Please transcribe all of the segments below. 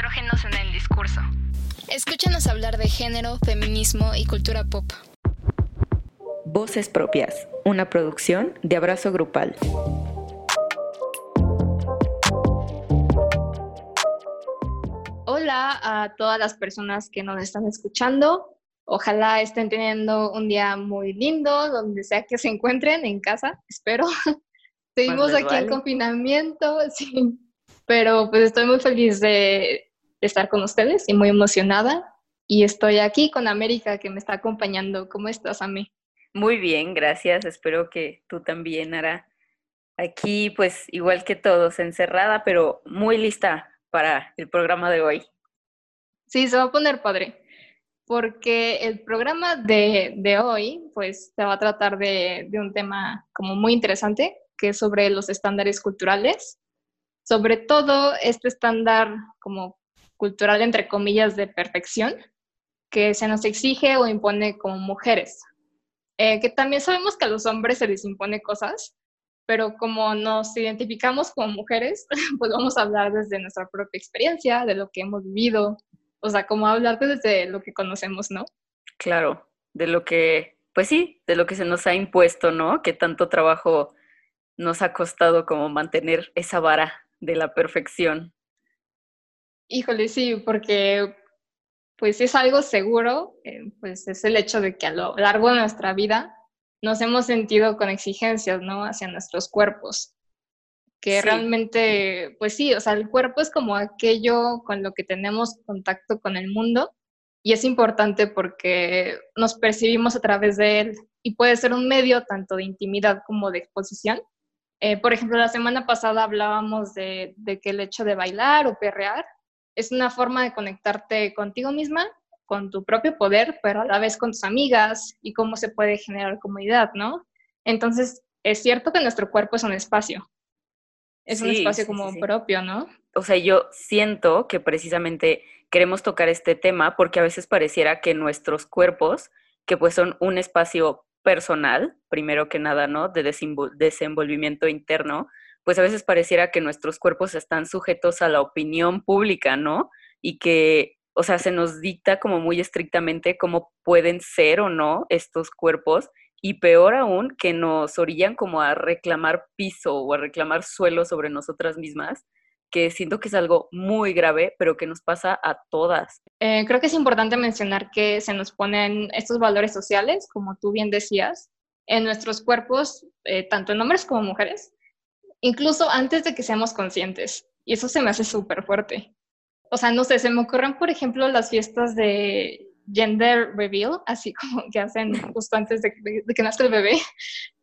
estrógenos en el discurso. Escúchanos hablar de género, feminismo y cultura pop. Voces Propias, una producción de Abrazo Grupal. Hola a todas las personas que nos están escuchando. Ojalá estén teniendo un día muy lindo, donde sea que se encuentren, en casa, espero. Seguimos aquí en confinamiento, sí. Pero pues estoy muy feliz de estar con ustedes y muy emocionada. Y estoy aquí con América que me está acompañando. ¿Cómo estás, Ami? Muy bien, gracias. Espero que tú también, Ara. Aquí, pues, igual que todos, encerrada, pero muy lista para el programa de hoy. Sí, se va a poner padre, porque el programa de, de hoy, pues, se va a tratar de, de un tema como muy interesante, que es sobre los estándares culturales, sobre todo este estándar como cultural, entre comillas, de perfección que se nos exige o impone como mujeres. Eh, que también sabemos que a los hombres se les impone cosas, pero como nos identificamos como mujeres, pues vamos a hablar desde nuestra propia experiencia, de lo que hemos vivido, o sea, como hablar desde lo que conocemos, ¿no? Claro, de lo que, pues sí, de lo que se nos ha impuesto, ¿no? Que tanto trabajo nos ha costado como mantener esa vara de la perfección. Híjole, sí, porque pues es algo seguro, eh, pues es el hecho de que a lo largo de nuestra vida nos hemos sentido con exigencias, ¿no? Hacia nuestros cuerpos. Que realmente, pues sí, o sea, el cuerpo es como aquello con lo que tenemos contacto con el mundo y es importante porque nos percibimos a través de él y puede ser un medio tanto de intimidad como de exposición. Eh, por ejemplo, la semana pasada hablábamos de, de que el hecho de bailar o perrear es una forma de conectarte contigo misma, con tu propio poder, pero a la vez con tus amigas y cómo se puede generar comunidad, ¿no? Entonces, es cierto que nuestro cuerpo es un espacio. Es un espacio como propio, ¿no? O sea, yo siento que precisamente queremos tocar este tema porque a veces pareciera que nuestros cuerpos, que pues son un espacio personal, primero que nada, ¿no? De desenvolvimiento interno, pues a veces pareciera que nuestros cuerpos están sujetos a la opinión pública, ¿no? Y que, o sea, se nos dicta como muy estrictamente cómo pueden ser o no estos cuerpos y peor aún que nos orillan como a reclamar piso o a reclamar suelo sobre nosotras mismas, que siento que es algo muy grave, pero que nos pasa a todas. Eh, creo que es importante mencionar que se nos ponen estos valores sociales, como tú bien decías, en nuestros cuerpos, eh, tanto en hombres como mujeres, incluso antes de que seamos conscientes. Y eso se me hace súper fuerte. O sea, no sé, se me ocurren, por ejemplo, las fiestas de gender reveal, así como que hacen justo antes de, que nazca el bebé,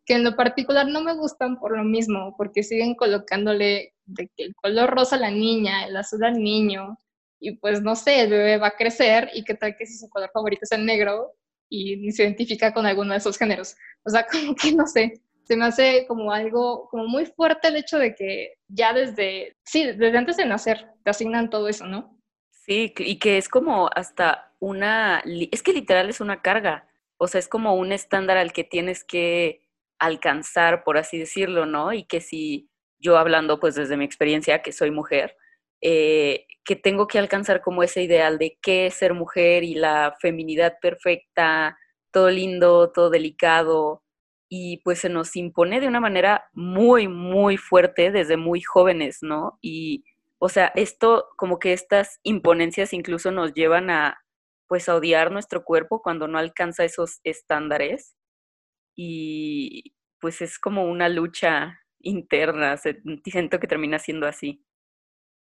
que en lo particular no me gustan por lo mismo, porque siguen colocándole de que el color rosa a la niña, el azul al niño, y pues no sé, el bebé va a crecer y qué tal que si su color favorito es el negro y se identifica con alguno de esos géneros. O sea, como que no sé, se me hace como algo, como muy fuerte el hecho de que ya desde, sí, desde antes de nacer te asignan todo eso, ¿no? Sí, y que es como hasta una, es que literal es una carga, o sea, es como un estándar al que tienes que alcanzar, por así decirlo, ¿no? Y que si yo hablando pues desde mi experiencia, que soy mujer, eh, que tengo que alcanzar como ese ideal de qué es ser mujer y la feminidad perfecta, todo lindo, todo delicado, y pues se nos impone de una manera muy, muy fuerte desde muy jóvenes, ¿no? Y, o sea, esto, como que estas imponencias incluso nos llevan a, pues, a odiar nuestro cuerpo cuando no alcanza esos estándares. Y pues es como una lucha interna, siento que termina siendo así.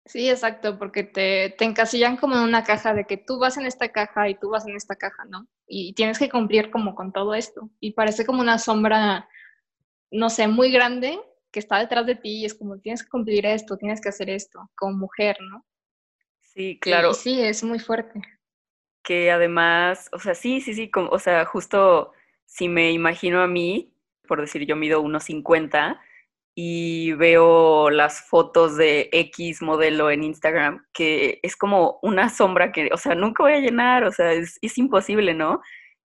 Sí, exacto, porque te, te, encasillan como en una caja de que tú vas en esta caja y tú vas en esta caja, ¿no? Y tienes que cumplir como con todo esto. Y parece como una sombra, no sé, muy grande que está detrás de ti y es como tienes que cumplir esto, tienes que hacer esto, como mujer, ¿no? Sí, claro. sí, es muy fuerte. Que además, o sea, sí, sí, sí, como, o sea, justo si me imagino a mí, por decir yo mido unos 50, y veo las fotos de X modelo en Instagram, que es como una sombra que, o sea, nunca voy a llenar, o sea, es, imposible, ¿no?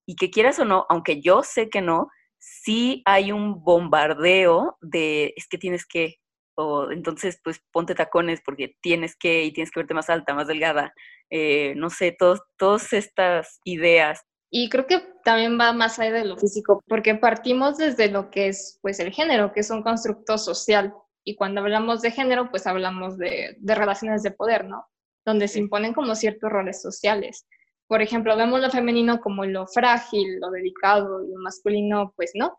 Y que quieras o no, aunque yo sé que no, sí hay un bombardeo de, es que tienes que, o entonces pues ponte tacones porque tienes que y tienes que verte más alta, más delgada, eh, no sé, todos, todas estas ideas. Y creo que también va más allá de lo físico, porque partimos desde lo que es pues el género, que es un constructo social. Y cuando hablamos de género, pues hablamos de, de relaciones de poder, ¿no? Donde se imponen como ciertos roles sociales. Por ejemplo, vemos lo femenino como lo frágil, lo delicado, y lo masculino, pues no.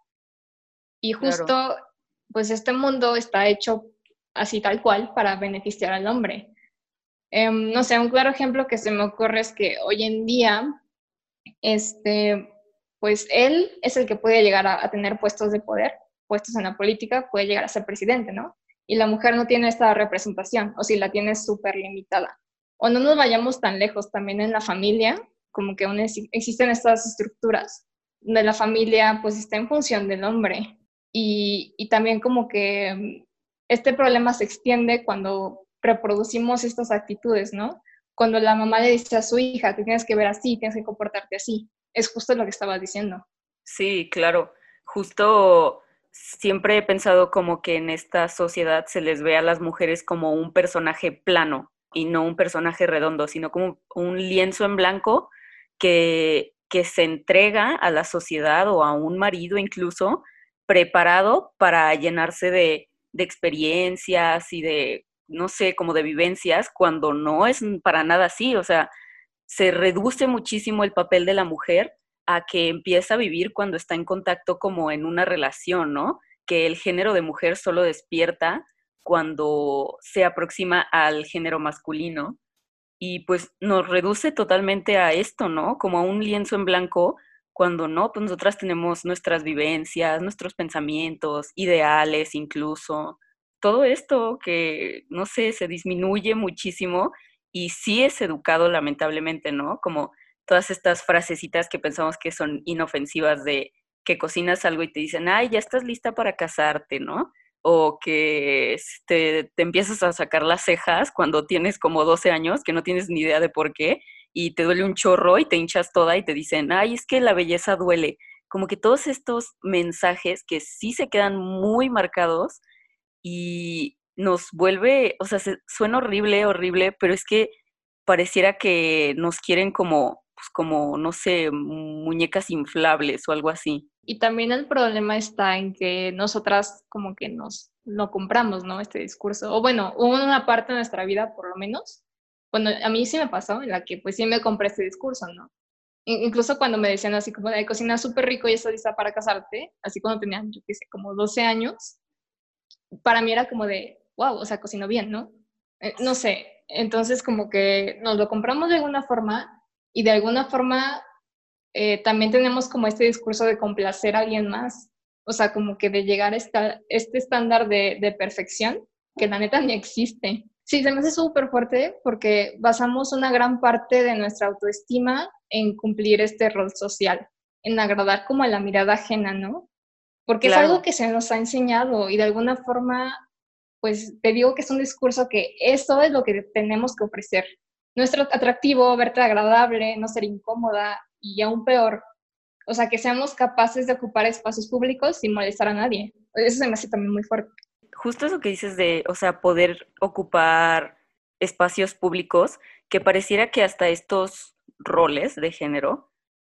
Y justo, pues este mundo está hecho así tal cual para beneficiar al hombre. Em, no sé, un claro ejemplo que se me ocurre es que hoy en día, este, pues él es el que puede llegar a, tener puestos de poder, puestos en la política, puede llegar a ser presidente, ¿no? Y la mujer no tiene esta representación, o si la tiene súper limitada o no nos vayamos tan lejos, también en la familia, como que aún existen estas estructuras de la familia, pues está en función del hombre. Y, y también como que mm, este problema se extiende cuando reproducimos estas actitudes, ¿no? Cuando la mamá le dice a su hija, te tienes que ver así, tienes que comportarte así. Es justo lo que estabas diciendo. Sí, claro. Justo siempre he pensado como que en esta sociedad se les ve a las mujeres como un personaje plano, y no un personaje redondo, sino como un lienzo en blanco que, que se entrega a la sociedad o a un marido incluso preparado para llenarse de, de experiencias y de, no sé, como de vivencias, cuando no es para nada así. O sea, se reduce muchísimo el papel de la mujer a que empieza a vivir cuando está en contacto como en una relación, ¿no? Que el género de mujer solo despierta cuando se aproxima al género masculino y pues nos reduce totalmente a esto, ¿no? Como a un lienzo en blanco, cuando no, pues nosotras tenemos nuestras vivencias, nuestros pensamientos, ideales incluso, todo esto que, no sé, se disminuye muchísimo y sí es educado lamentablemente, ¿no? Como todas estas frasecitas que pensamos que son inofensivas de que cocinas algo y te dicen, ay, ya estás lista para casarte, ¿no? o que este, te empiezas a sacar las cejas cuando tienes como 12 años, que no tienes ni idea de por qué, y te duele un chorro y te hinchas toda y te dicen, ay, es que la belleza duele. Como que todos estos mensajes que sí se quedan muy marcados y nos vuelve, o sea, suena horrible, horrible, pero es que pareciera que nos quieren como, pues como, no sé, muñecas inflables o algo así. Y también el problema está en que nosotras como que nos no compramos, ¿no? Este discurso. O bueno, hubo una parte de nuestra vida, por lo menos, cuando a mí sí me pasó, en la que pues sí me compré este discurso, ¿no? Incluso cuando me decían así como de cocina súper rico y estás lista para casarte, así cuando tenía, yo qué sé, como 12 años, para mí era como de, wow, o sea, cocino bien, ¿no? Eh, no sé, entonces como que nos lo compramos de alguna forma y de alguna forma eh, también tenemos como este discurso de complacer a alguien más, o sea, como que de llegar a este estándar de, de perfección que la neta ni existe. Sí, se me hace súper fuerte porque basamos una gran parte de nuestra autoestima en cumplir este rol social, en agradar como a la mirada ajena, ¿no? Porque es algo que se nos ha enseñado y de alguna forma, pues te digo que es un discurso que eso es lo que tenemos que ofrecer. Nuestro atractivo, verte agradable, no ser incómoda, y aún peor, o sea, que seamos capaces de ocupar espacios públicos sin molestar a nadie. Eso se me hace también muy fuerte. Justo eso que dices de, o sea, poder ocupar espacios públicos, que pareciera que hasta estos roles de género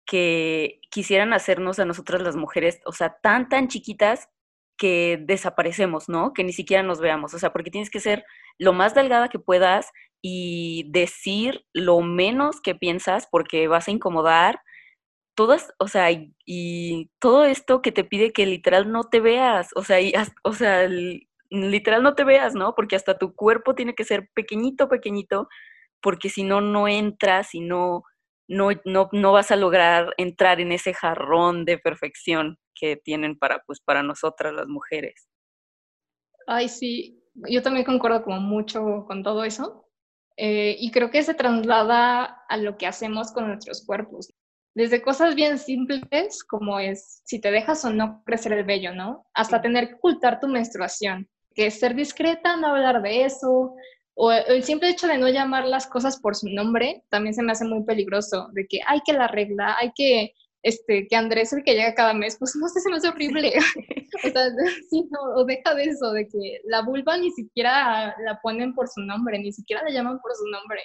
que quisieran hacernos a nosotras las mujeres, o sea, tan, tan chiquitas que desaparecemos, ¿no? Que ni siquiera nos veamos, o sea, porque tienes que ser lo más delgada que puedas y decir lo menos que piensas porque vas a incomodar. Todas, o sea, y, todo esto que te pide que literal no te veas, o sea, y, o sea, literal no te veas, ¿no? Porque hasta tu cuerpo tiene que ser pequeñito, pequeñito, porque si no, no entras y no, no, no, no vas a lograr entrar en ese jarrón de perfección que tienen para, pues, para nosotras las mujeres. Ay, sí, yo también concuerdo como mucho con todo eso. Eh, y creo que se traslada a lo que hacemos con nuestros cuerpos. Desde cosas bien simples, como es si te dejas o no crecer el vello, ¿no? Hasta tener que ocultar tu menstruación, que es ser discreta, no hablar de eso, o el simple hecho de no llamar las cosas por su nombre, también se me hace muy peligroso, de que hay que la regla, hay que este, que Andrés el que llega cada mes, pues no sé, se me hace horrible. o sea, sí, no, o deja de eso, de que la vulva ni siquiera la ponen por su nombre, ni siquiera la llaman por su nombre.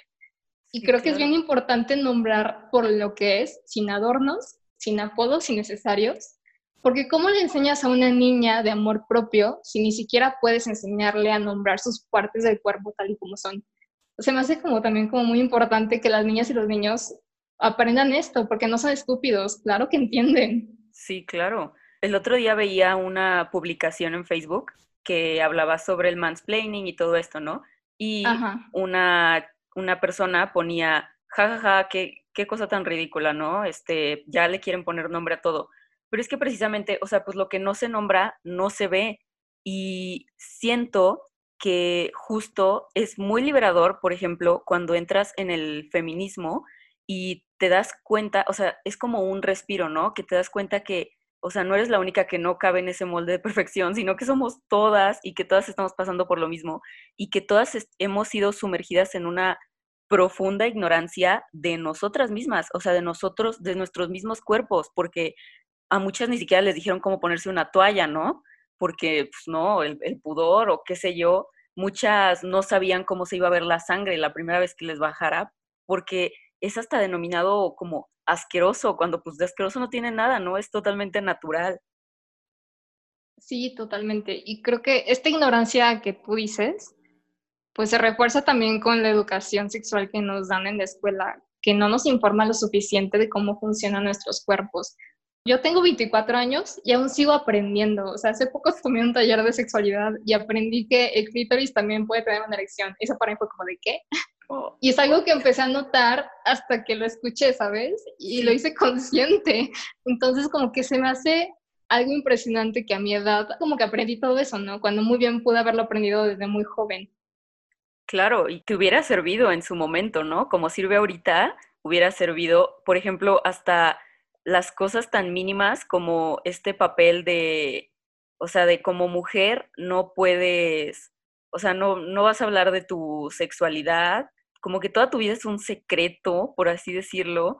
Y creo que es bien importante nombrar por lo que es, sin adornos, sin apodos innecesarios, porque ¿cómo le enseñas a una niña de amor propio si ni siquiera puedes enseñarle a nombrar sus partes del cuerpo tal y como son? Se me hace como también como muy importante que las niñas y los niños aprendan esto, porque no son estúpidos, claro que entienden. Sí, claro. El otro día veía una publicación en Facebook que hablaba sobre el mansplaining y todo esto, ¿no? Y una, una persona ponía, jajaja, ja, ja, qué, qué cosa tan ridícula, ¿no? Este, ya le quieren poner nombre a todo. Pero es que precisamente, o sea, pues lo que no se nombra no se ve. Y siento que justo es muy liberador, por ejemplo, cuando entras en el feminismo y te das cuenta, o sea, es como un respiro, ¿no? Que te das cuenta que, o sea, no eres la única que no cabe en ese molde de perfección, sino que somos todas y que todas estamos pasando por lo mismo y que todas hemos sido sumergidas en una profunda ignorancia de nosotras mismas, o sea, de nosotros, de nuestros mismos cuerpos, porque a muchas ni siquiera les dijeron cómo ponerse una toalla, ¿no? Porque, pues no, el, pudor o qué sé yo, muchas no sabían cómo se iba a ver la sangre la primera vez que les bajara, porque es hasta denominado como asqueroso, cuando pues de asqueroso no tiene nada, ¿no? Es totalmente natural. Sí, totalmente. Y creo que esta ignorancia que tú dices, pues se refuerza también con la educación sexual que nos dan en la escuela, que no nos informa lo suficiente de cómo funcionan nuestros cuerpos. Yo tengo 24 años y aún sigo aprendiendo. O sea, hace poco tomé un taller de sexualidad y aprendí que el clítoris también puede tener una erección. Eso para mí fue como de qué. Y es algo que empecé a notar hasta que lo escuché, ¿sabes? Y lo hice consciente. Entonces, como que se me hace algo impresionante que a mi edad, como que aprendí todo eso, ¿no? Cuando muy bien pude haberlo aprendido desde muy joven. Claro, y que hubiera servido en su momento, ¿no? Como sirve ahorita, hubiera servido, por ejemplo, hasta las cosas tan mínimas como este papel de, o sea, de como mujer no puedes, o sea, no, no vas a hablar de tu sexualidad, como que toda tu vida es un secreto, por así decirlo,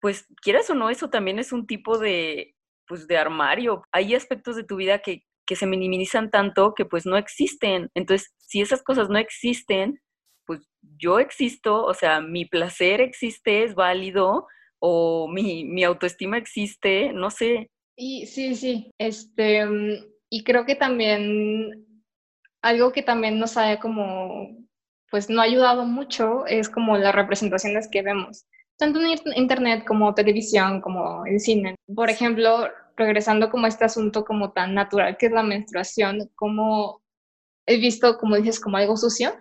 pues quieras o no, eso también es un tipo de, pues, de armario. Hay aspectos de tu vida que, que se minimizan tanto que pues no existen. Entonces, si esas cosas no existen, pues yo existo, o sea, mi placer existe, es válido, o mi, mi autoestima existe, no sé. Y sí, sí, este, mm, y creo que también algo que también nos ha como, pues no ha ayudado mucho es como las representaciones que vemos, tanto en internet como televisión, como en cine. Por ejemplo, regresando como a este asunto como tan natural que es la menstruación, como he visto, como dices, como algo sucio,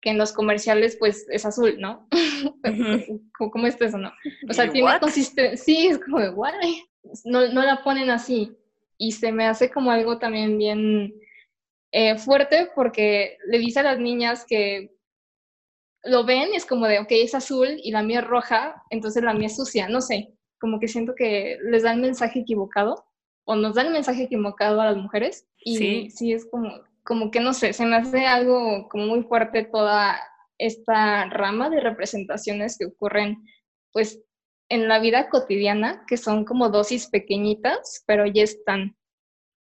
que en los comerciales pues es azul, ¿no? ¿Cómo, es eso, no? O sea, tiene consistencia, sí, es como de, guay, no, no la ponen así. Y se me hace como algo también bien eh, fuerte porque le dice a las niñas que lo ven y es como de, ok, es azul y la mía es roja, entonces la mía es sucia, no sé, como que siento que les da el mensaje equivocado o nos dan el mensaje equivocado a las mujeres y sí, sí es como, como que no sé, se me hace algo como muy fuerte toda esta rama de representaciones que ocurren pues en la vida cotidiana, que son como dosis pequeñitas, pero ya están.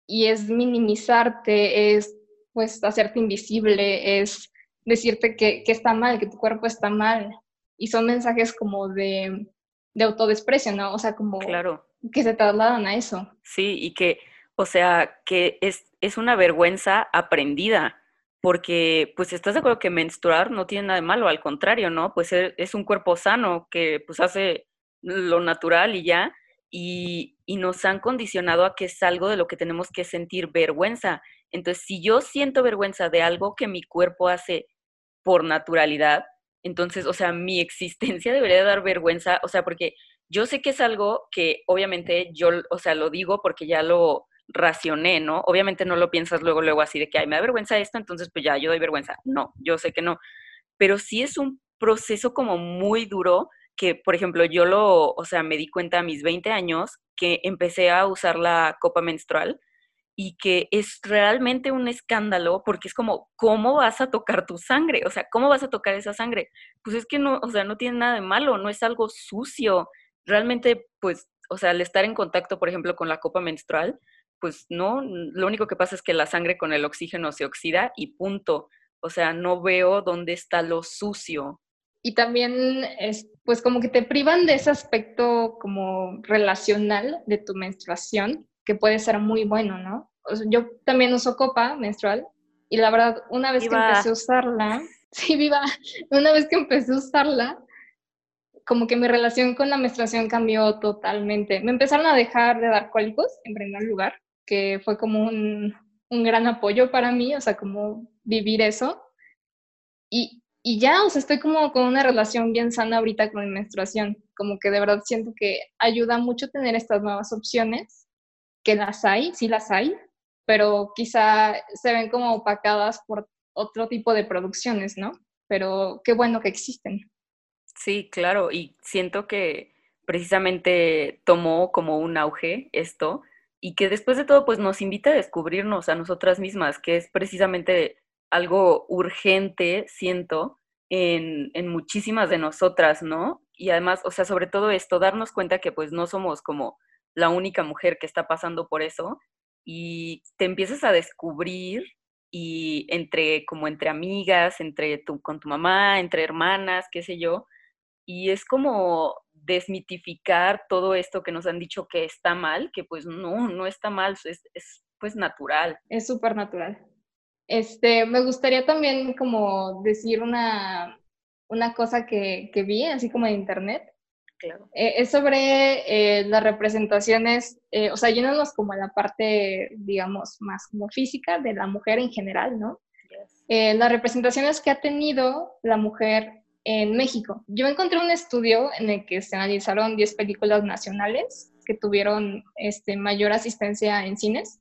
Y es minimizarte, es pues hacerte invisible, es decirte que, que está mal, que tu cuerpo está mal. Y son mensajes como de, de autodesprecio, ¿no? O sea, como claro. que se trasladan a eso. Sí, y que, o sea, que es es una vergüenza aprendida, porque pues estás de acuerdo que menstruar no tiene nada de malo, al contrario, ¿no? Pues e, es un cuerpo sano que pues hace lo natural y ya, y, y nos han condicionado a que es algo de lo que tenemos que sentir vergüenza. Entonces, si yo siento vergüenza de algo que mi cuerpo hace por naturalidad, entonces, o sea, mi existencia debería dar vergüenza, o sea, porque yo sé que es algo que obviamente yo, o sea, lo digo porque ya lo, racioné, ¿no? Obviamente no lo piensas luego, luego así de que, ay, me da vergüenza esto, entonces pues ya, yo doy vergüenza. No, yo sé que no. Pero sí es un proceso como muy duro que, por ejemplo, yo lo, o sea, me di cuenta a mis 20 años que empecé a usar la copa menstrual y que es realmente un escándalo porque es como, ¿cómo vas a tocar tu sangre? O sea, ¿cómo vas a tocar esa sangre? Pues es que no, o sea, no tiene nada de malo, no es algo sucio. Realmente, pues o sea, al estar en contacto, por ejemplo, con la copa menstrual, pues no, lo único que pasa es que la sangre con el oxígeno se oxida y punto. O sea, no veo dónde está lo sucio. Y también, es, pues como que te privan de ese aspecto como relacional de tu menstruación, que puede ser muy bueno, ¿no? yo también uso copa menstrual y la verdad, una vez que empecé a usarla, sí, viva, una vez que empecé a usarla, como que mi relación con la menstruación cambió totalmente. Me empezaron a dejar de dar cólicos, en primer lugar, que fue como un, un gran apoyo para mí, o sea, como vivir eso. Y, y ya, o sea, estoy como con una relación bien sana ahorita con mi menstruación, como que de verdad siento que ayuda mucho tener estas nuevas opciones, que las hay, sí las hay, pero quizá se ven como opacadas por otro tipo de producciones, ¿no? Pero qué bueno que existen. Sí, claro, y siento que precisamente tomó como un auge esto y que después de todo pues nos invita a descubrirnos a nosotras mismas, que es precisamente algo urgente, siento, en, en, muchísimas de nosotras, ¿no? Y además, o sea, sobre todo esto, darnos cuenta que pues no somos como la única mujer que está pasando por eso y te empiezas a descubrir y entre como entre amigas, entre tu, con tu mamá, entre hermanas, qué sé yo, y es como desmitificar todo esto que nos han dicho que está mal, que pues no, no está mal, es, es pues natural. Es súper natural. Este, me gustaría también como decir una, una cosa que, que vi, así como en internet. Claro. Eh, es sobre eh, las representaciones, eh, o sea, yéndonos como a la parte, digamos, más como física de la mujer en general, ¿no? las representaciones que ha tenido la mujer en México. Yo encontré un estudio en el que se analizaron 10 películas nacionales que tuvieron este, mayor asistencia en cines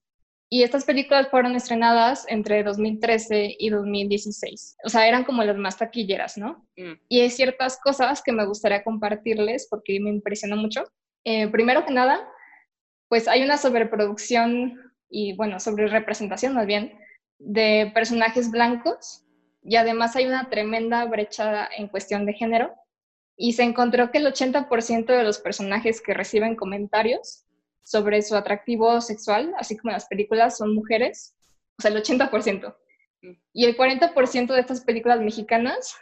y estas películas fueron estrenadas entre 2013 y 2016. O sea, eran como las más taquilleras, ¿no? Mm. Y hay ciertas cosas que me gustaría compartirles porque me impresionó mucho. Eh, primero que nada, pues hay una sobreproducción y, bueno, sobre representación más bien, de personajes blancos y además hay una tremenda brecha en cuestión de género. Y se encontró que el 80% de los personajes que reciben comentarios sobre su atractivo sexual, así como en las películas, son mujeres, o sea, el 80%. Mm. Y el 40% de estas películas mexicanas,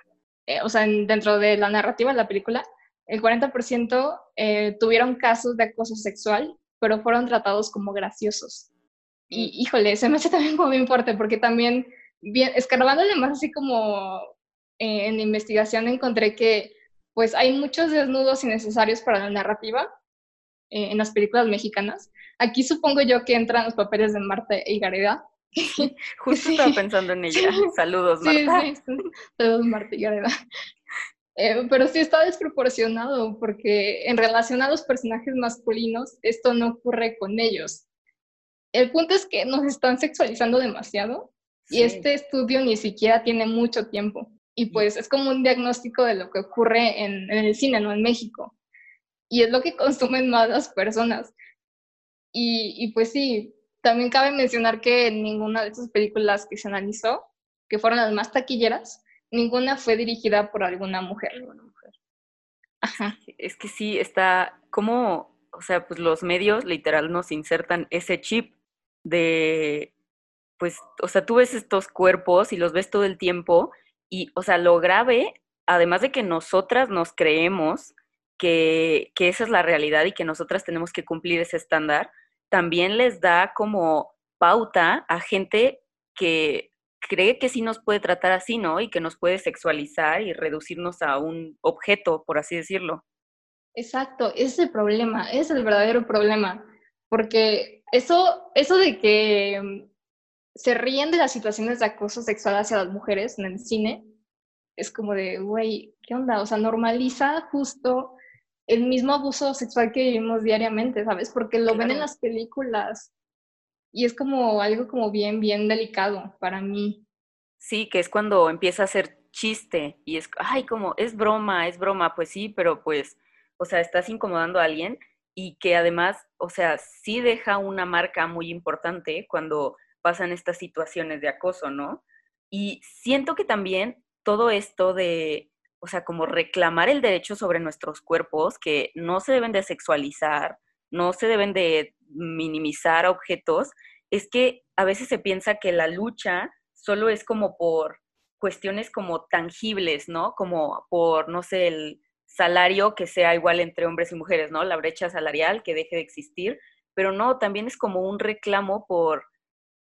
eh, o sea, dentro de la narrativa de la película, el 40% eh, tuvieron casos de acoso sexual, pero fueron tratados como graciosos. Y mm. híjole, se me hace también como muy fuerte, porque también, bien, escarbándole más así como eh, en la investigación encontré que pues hay muchos desnudos innecesarios para la narrativa, eh, en las películas mexicanas. Aquí supongo yo que entran los papeles de Marta y Gareda. Justo estaba pensando en ella. Saludos, Marta. Sí, sí, Saludos, Marta y Gareda. Eh, pero sí está desproporcionado porque en relación a los personajes masculinos, esto no ocurre con ellos. El punto es que nos están sexualizando demasiado y este estudio ni siquiera tiene mucho tiempo. Y pues es como un diagnóstico de lo que ocurre en, en el cine, no en México y es lo que consumen más las personas. Y, y, pues sí, también cabe mencionar que ninguna de esas películas que se analizó, que fueron las más taquilleras, ninguna fue dirigida por alguna mujer. mujer. Ajá. Es que sí, está como, o sea, pues los medios literal nos insertan ese chip de, pues, o sea, tú ves estos cuerpos y los ves todo el tiempo y, o sea, lo grave, además de que nosotras nos creemos que, esa es la realidad y que nosotras tenemos que cumplir ese estándar, también les da como pauta a gente que cree que sí nos puede tratar así, ¿no? Y que nos puede sexualizar y reducirnos a un objeto, por así decirlo. Exacto, ese es el problema, es el verdadero problema, porque eso, eso de que se ríen de las situaciones de acoso sexual hacia las mujeres en el cine, es como de, güey, ¿qué onda? O sea, normaliza justo el mismo abuso sexual que vivimos diariamente, ¿sabes? Porque lo ven en las películas y es como algo como bien, bien delicado para mí. Sí, que es cuando empieza a ser chiste y es, ay, como, es broma, es broma, pues sí, pero pues, o sea, estás incomodando a alguien y que además, o sea, sí deja una marca muy importante cuando pasan estas situaciones de acoso, ¿no? Y siento que también todo esto de, o sea, como reclamar el derecho sobre nuestros cuerpos, que no se deben de sexualizar, no se deben de minimizar objetos, es que a veces se piensa que la lucha solo es como por cuestiones como tangibles, ¿no? Como por, no sé, el salario que sea igual entre hombres y mujeres, ¿no? La brecha salarial que deje de existir, pero no, también es como un reclamo por,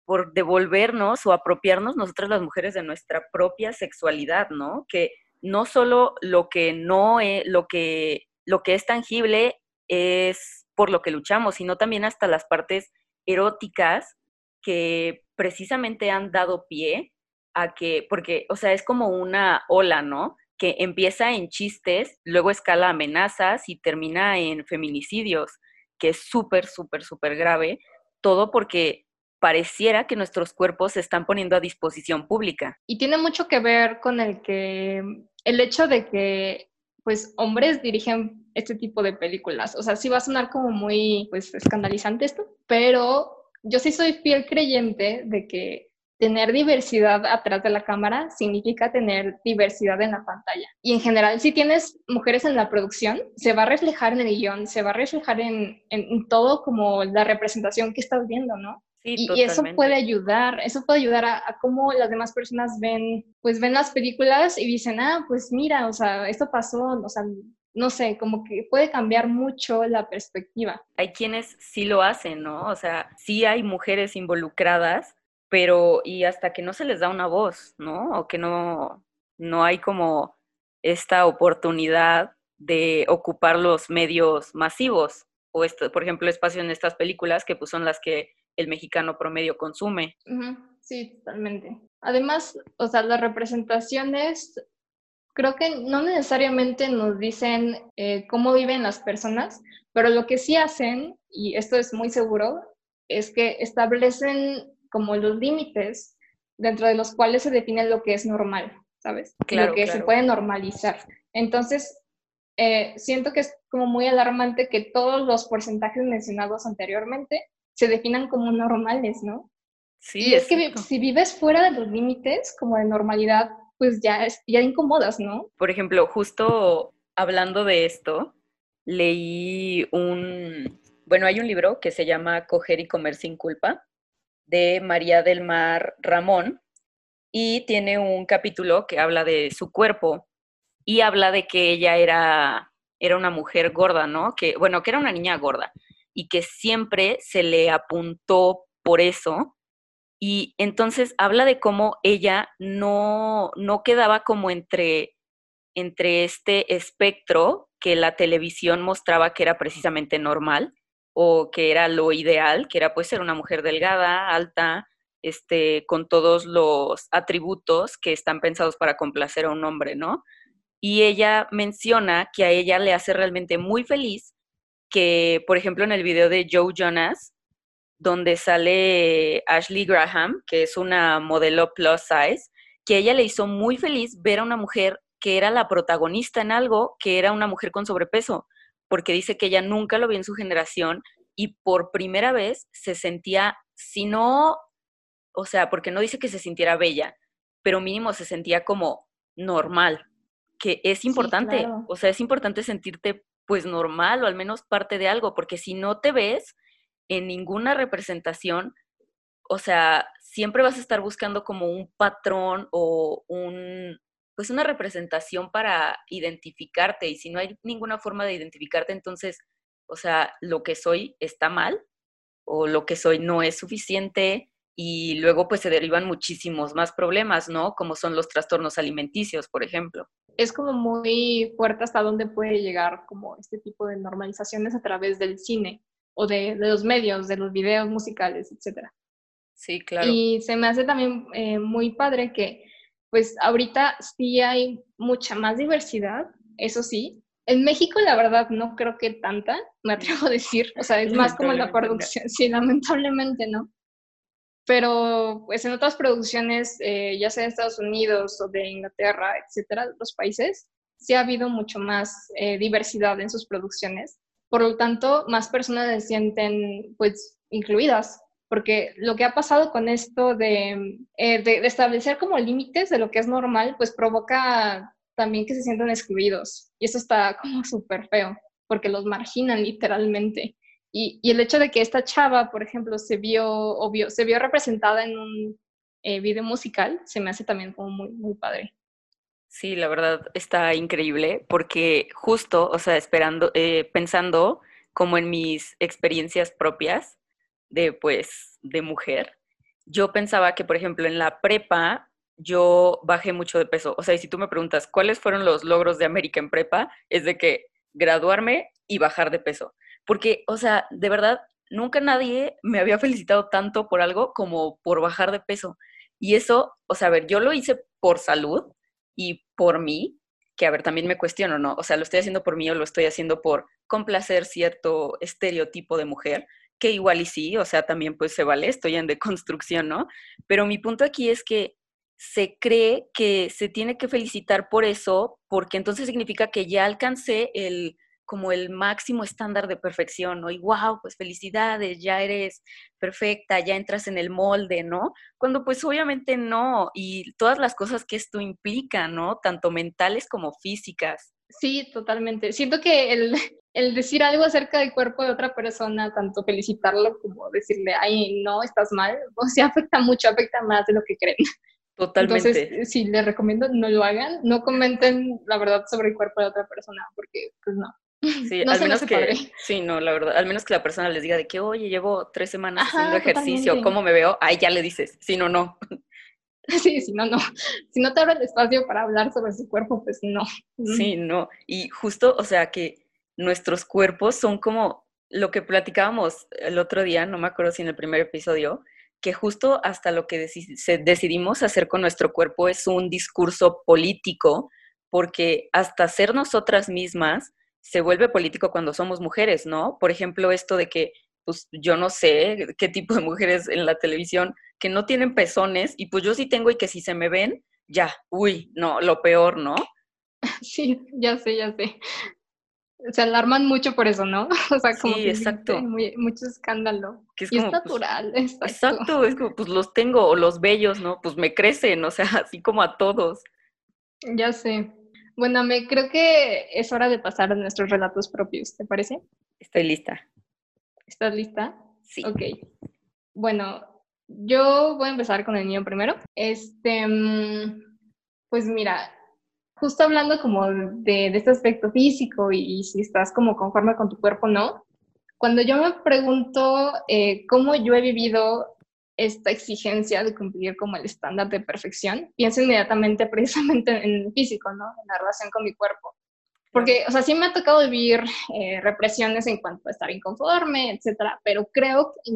por devolvernos o apropiarnos nosotras las mujeres de nuestra propia sexualidad, ¿no? Que no solo lo que no es, lo que, lo que es tangible es por lo que luchamos, sino también hasta las partes eróticas que precisamente han dado pie a que, porque, o sea, es como una ola, ¿no? Que empieza en chistes, luego escala amenazas y termina en feminicidios, que es súper, súper, súper grave, todo porque pareciera que nuestros cuerpos se están poniendo a disposición pública. Y tiene mucho que ver con el que el hecho de que pues hombres dirigen este tipo de películas. O sea, sí va a sonar como muy pues escandalizante esto, pero yo sí soy fiel creyente de que tener diversidad atrás de la cámara significa tener diversidad en la pantalla. Y en general, si tienes mujeres en la producción, se va a reflejar en el guion, se va a reflejar en, en todo como la representación que estás viendo, ¿no? Y, eso puede ayudar, eso puede ayudar a, a, cómo las demás personas ven, pues ven las películas y dicen, ah, pues mira, o sea, esto pasó, o sea, no sé, como que puede cambiar mucho la perspectiva. Hay quienes sí lo hacen, ¿no? O sea, sí hay mujeres involucradas, pero y hasta que no se les da una voz, ¿no? O que no, no hay como esta oportunidad de ocupar los medios masivos o esto, por ejemplo, espacio en estas películas que pues son las que el mexicano promedio consume. Sí, totalmente. Además, o sea, las representaciones creo que no necesariamente nos dicen eh, cómo viven las personas, pero lo que sí hacen, y esto es muy seguro, es que establecen como los límites dentro de los cuales se define lo que es normal, ¿sabes? Claro, lo que se puede normalizar. Entonces, eh, siento que es como muy alarmante que todos los porcentajes mencionados anteriormente se definan como normales, ¿no? Sí. Y es que si vives fuera de los límites, como de normalidad, pues ya, ya incomodas, ¿no? Por ejemplo, justo hablando de esto, leí un, bueno, hay un libro que se llama Coger y Comer sin culpa, de María del Mar Ramón, y tiene un capítulo que habla de su cuerpo y habla de que ella era, era una mujer gorda, ¿no? Que, bueno, que era una niña gorda y que siempre se le apuntó por eso. Y entonces habla de cómo ella no, no quedaba como entre, entre este espectro que la televisión mostraba que era precisamente normal o que era lo ideal, que era pues ser una mujer delgada, alta, este, con todos los atributos que están pensados para complacer a un hombre, ¿no? Y ella menciona que a ella le hace realmente muy feliz que, por ejemplo, en el video de Joe Jonas, donde sale Ashley Graham, que es una modelo plus size, que ella le hizo muy feliz ver a una mujer que era la protagonista en algo, que era una mujer con sobrepeso, porque dice que ella nunca lo vio en su generación y por primera vez se sentía, si no, o sea, porque no dice que se sintiera bella, pero mínimo se sentía como normal, que es importante, o sea, es importante sentirte pues normal o al menos parte de algo, porque si no te ves en ninguna representación, o sea, siempre vas a estar buscando como un patrón o un, pues una representación para identificarte y si no hay ninguna forma de identificarte, entonces, o sea, lo que soy está mal o lo que soy no es suficiente y luego pues se derivan muchísimos más problemas, ¿no? Como son los trastornos alimenticios, por ejemplo es como muy fuerte hasta dónde puede llegar como este tipo de normalizaciones a través del cine o de, los medios, de los videos musicales, etc. Sí, claro. Y se me hace también eh, muy padre que pues ahorita sí hay mucha más diversidad, eso sí. En México, la verdad, no creo que tanta, me atrevo a decir. O sea, es más como la producción. Sí, lamentablemente, ¿no? Pero pues en otras producciones, eh, ya sea de Estados Unidos o de Inglaterra, etcétera, de otros países, sí ha habido mucho más eh, diversidad en sus producciones. Por lo tanto, más personas se sienten pues incluidas, porque lo que ha pasado con esto de, eh, de, de establecer como límites de lo que es normal, pues provoca también que se sientan excluidos. Y eso está como súper feo, porque los marginan literalmente. Y, el hecho de que esta chava, por ejemplo, se vio, se vio representada en un eh, video musical, se me hace también como muy, muy padre. Sí, la verdad está increíble porque justo, o sea, esperando, eh, pensando como en mis experiencias propias de, pues, de mujer, yo pensaba que, por ejemplo, en la prepa yo bajé mucho de peso. O sea, y si tú me preguntas cuáles fueron los logros de América en prepa, es de que graduarme y bajar de peso. Porque, o sea, de verdad, nunca nadie me había felicitado tanto por algo como por bajar de peso. Y eso, o sea, a ver, yo lo hice por salud y por mí, que a ver, también me cuestiono, ¿no? O sea, lo estoy haciendo por mí o lo estoy haciendo por complacer cierto estereotipo de mujer, que igual y sí, o sea, también pues se vale, estoy en deconstrucción, ¿no? Pero mi punto aquí es que se cree que se tiene que felicitar por eso, porque entonces significa que ya alcancé el como el máximo estándar de perfección, ¿no? Y wow, pues felicidades, ya eres perfecta, ya entras en el molde, ¿no? Cuando pues obviamente no, y todas las cosas que esto implica, ¿no? Tanto mentales como físicas. Sí, totalmente. Siento que el, el decir algo acerca del cuerpo de otra persona, tanto felicitarlo como decirle, ay, no, estás mal, o sea, afecta mucho, afecta más de lo que creen. Totalmente. Entonces, sí, les recomiendo no lo hagan, no comenten la verdad sobre el cuerpo de otra persona, porque pues no. Sí, al menos que, sí, no, la verdad, al menos que la persona les diga de que, oye, llevo tres semanas haciendo ejercicio, ¿cómo me veo? Ahí ya le dices, si no, no. Sí, si no, no. Si no te abre el espacio para hablar sobre su cuerpo, pues no. Sí, no. Y justo, o sea, que nuestros cuerpos son como lo que platicábamos el otro día, no me acuerdo si en el primer episodio, que justo hasta lo que decidimos hacer con nuestro cuerpo es un discurso político, porque hasta ser nosotras mismas se vuelve político cuando somos mujeres, ¿no? Por ejemplo, esto de que, pues yo no sé qué tipo de mujeres en la televisión que no tienen pezones y pues yo sí tengo y que si se me ven, ya, uy, no, lo peor, ¿no? Sí, ya sé, ya sé. Se alarman mucho por eso, ¿no? O sea, como sí, exacto. mucho escándalo. Que es, y es pues, natural, exacto. Exacto, es como, pues los tengo, o los bellos, ¿no? Pues me crecen, o sea, así como a todos. Ya sé. Bueno, me creo que es hora de pasar a nuestros relatos propios, ¿te parece? Estoy lista. ¿Estás lista? Sí. Ok. Bueno, yo voy a empezar con el mío primero. Este, mm, pues mira, justo hablando como de, este aspecto físico y, si estás como conforme con tu cuerpo o no, cuando yo me pregunto eh, cómo yo he vivido esta exigencia de cumplir como el estándar de perfección, pienso inmediatamente precisamente en físico, ¿no? En la relación con mi cuerpo. Porque, o sea, sí me ha tocado vivir eh, represiones en cuanto a estar inconforme, etcétera, pero creo que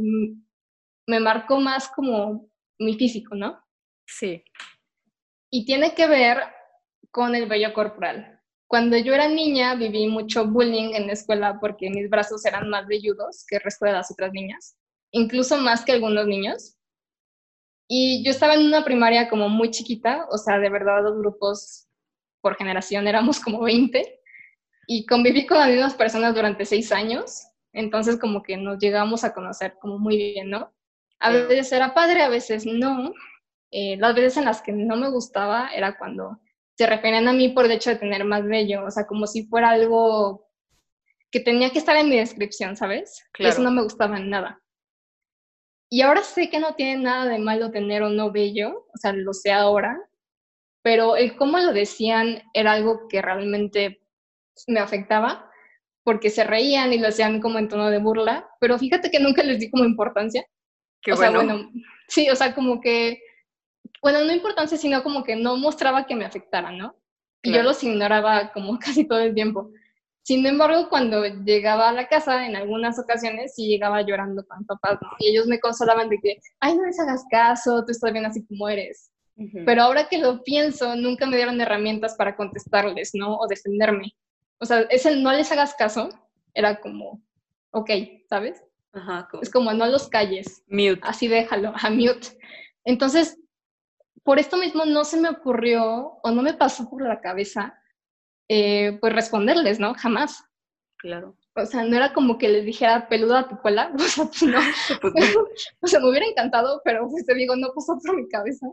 me marcó más como mi físico, ¿no? Sí. Y tiene que ver con el vello corporal. Cuando yo era niña viví mucho bullying en la escuela porque mis brazos eran más velludos que el resto de las otras niñas, incluso más que algunos niños. Y yo estaba en una primaria como muy chiquita, o sea, de verdad los grupos por generación éramos como 20 y conviví con las mismas personas durante seis años, entonces como que nos llegamos a conocer como muy bien, ¿no? A veces era padre, a veces no. Eh, las veces en las que no me gustaba era cuando se referían a mí por el hecho de tener más bello, o sea, como si fuera algo que tenía que estar en mi descripción, ¿sabes? Eso no me gustaba en nada. Y ahora sé que no tiene nada de malo tener o no bello, o sea, lo sé ahora, pero el cómo lo decían era algo que realmente me afectaba, porque se reían y lo hacían como en tono de burla, pero fíjate que nunca les di como importancia. Qué bueno. bueno. Sí, o sea, como que bueno, no importancia, sino como que no mostraba que me afectara, ¿no? Y yo los ignoraba como casi todo el tiempo. Sin embargo, cuando llegaba a la casa, en algunas ocasiones sí llegaba llorando con papás, ¿no? Y ellos me consolaban de que, ay, no les hagas caso, tú estás bien así como eres. Pero ahora que lo pienso, nunca me dieron herramientas para contestarles, ¿no? O defenderme. O sea, ese no les hagas caso era como, ok, ¿sabes? Ajá, Es como, no los calles. Mute. Así déjalo, a mute. Entonces, por esto mismo no se me ocurrió o no me pasó por la cabeza, eh, pues responderles, ¿no? Jamás. Claro. O sea, no era como que les dijera peluda a tu cola, o sea, pues no. Pues o sea, me hubiera encantado, pero pues te digo, no pasó por mi cabeza.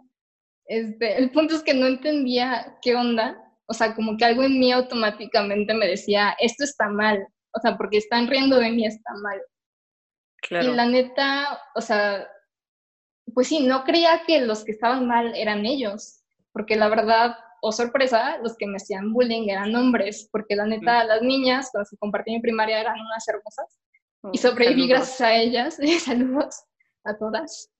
Este, el punto es que no entendía qué onda, o sea, como que algo en mí automáticamente me decía, esto está mal, o sea, porque están riendo de mí está mal. Y la neta, o sea, pues sí, no creía que los que estaban mal eran ellos, porque la verdad, o sorpresa, los que me hacían bullying eran hombres, porque la neta, las niñas con las que compartí mi primaria eran unas hermosas. y oh, sobreviví gracias a ellas. saludos a todas.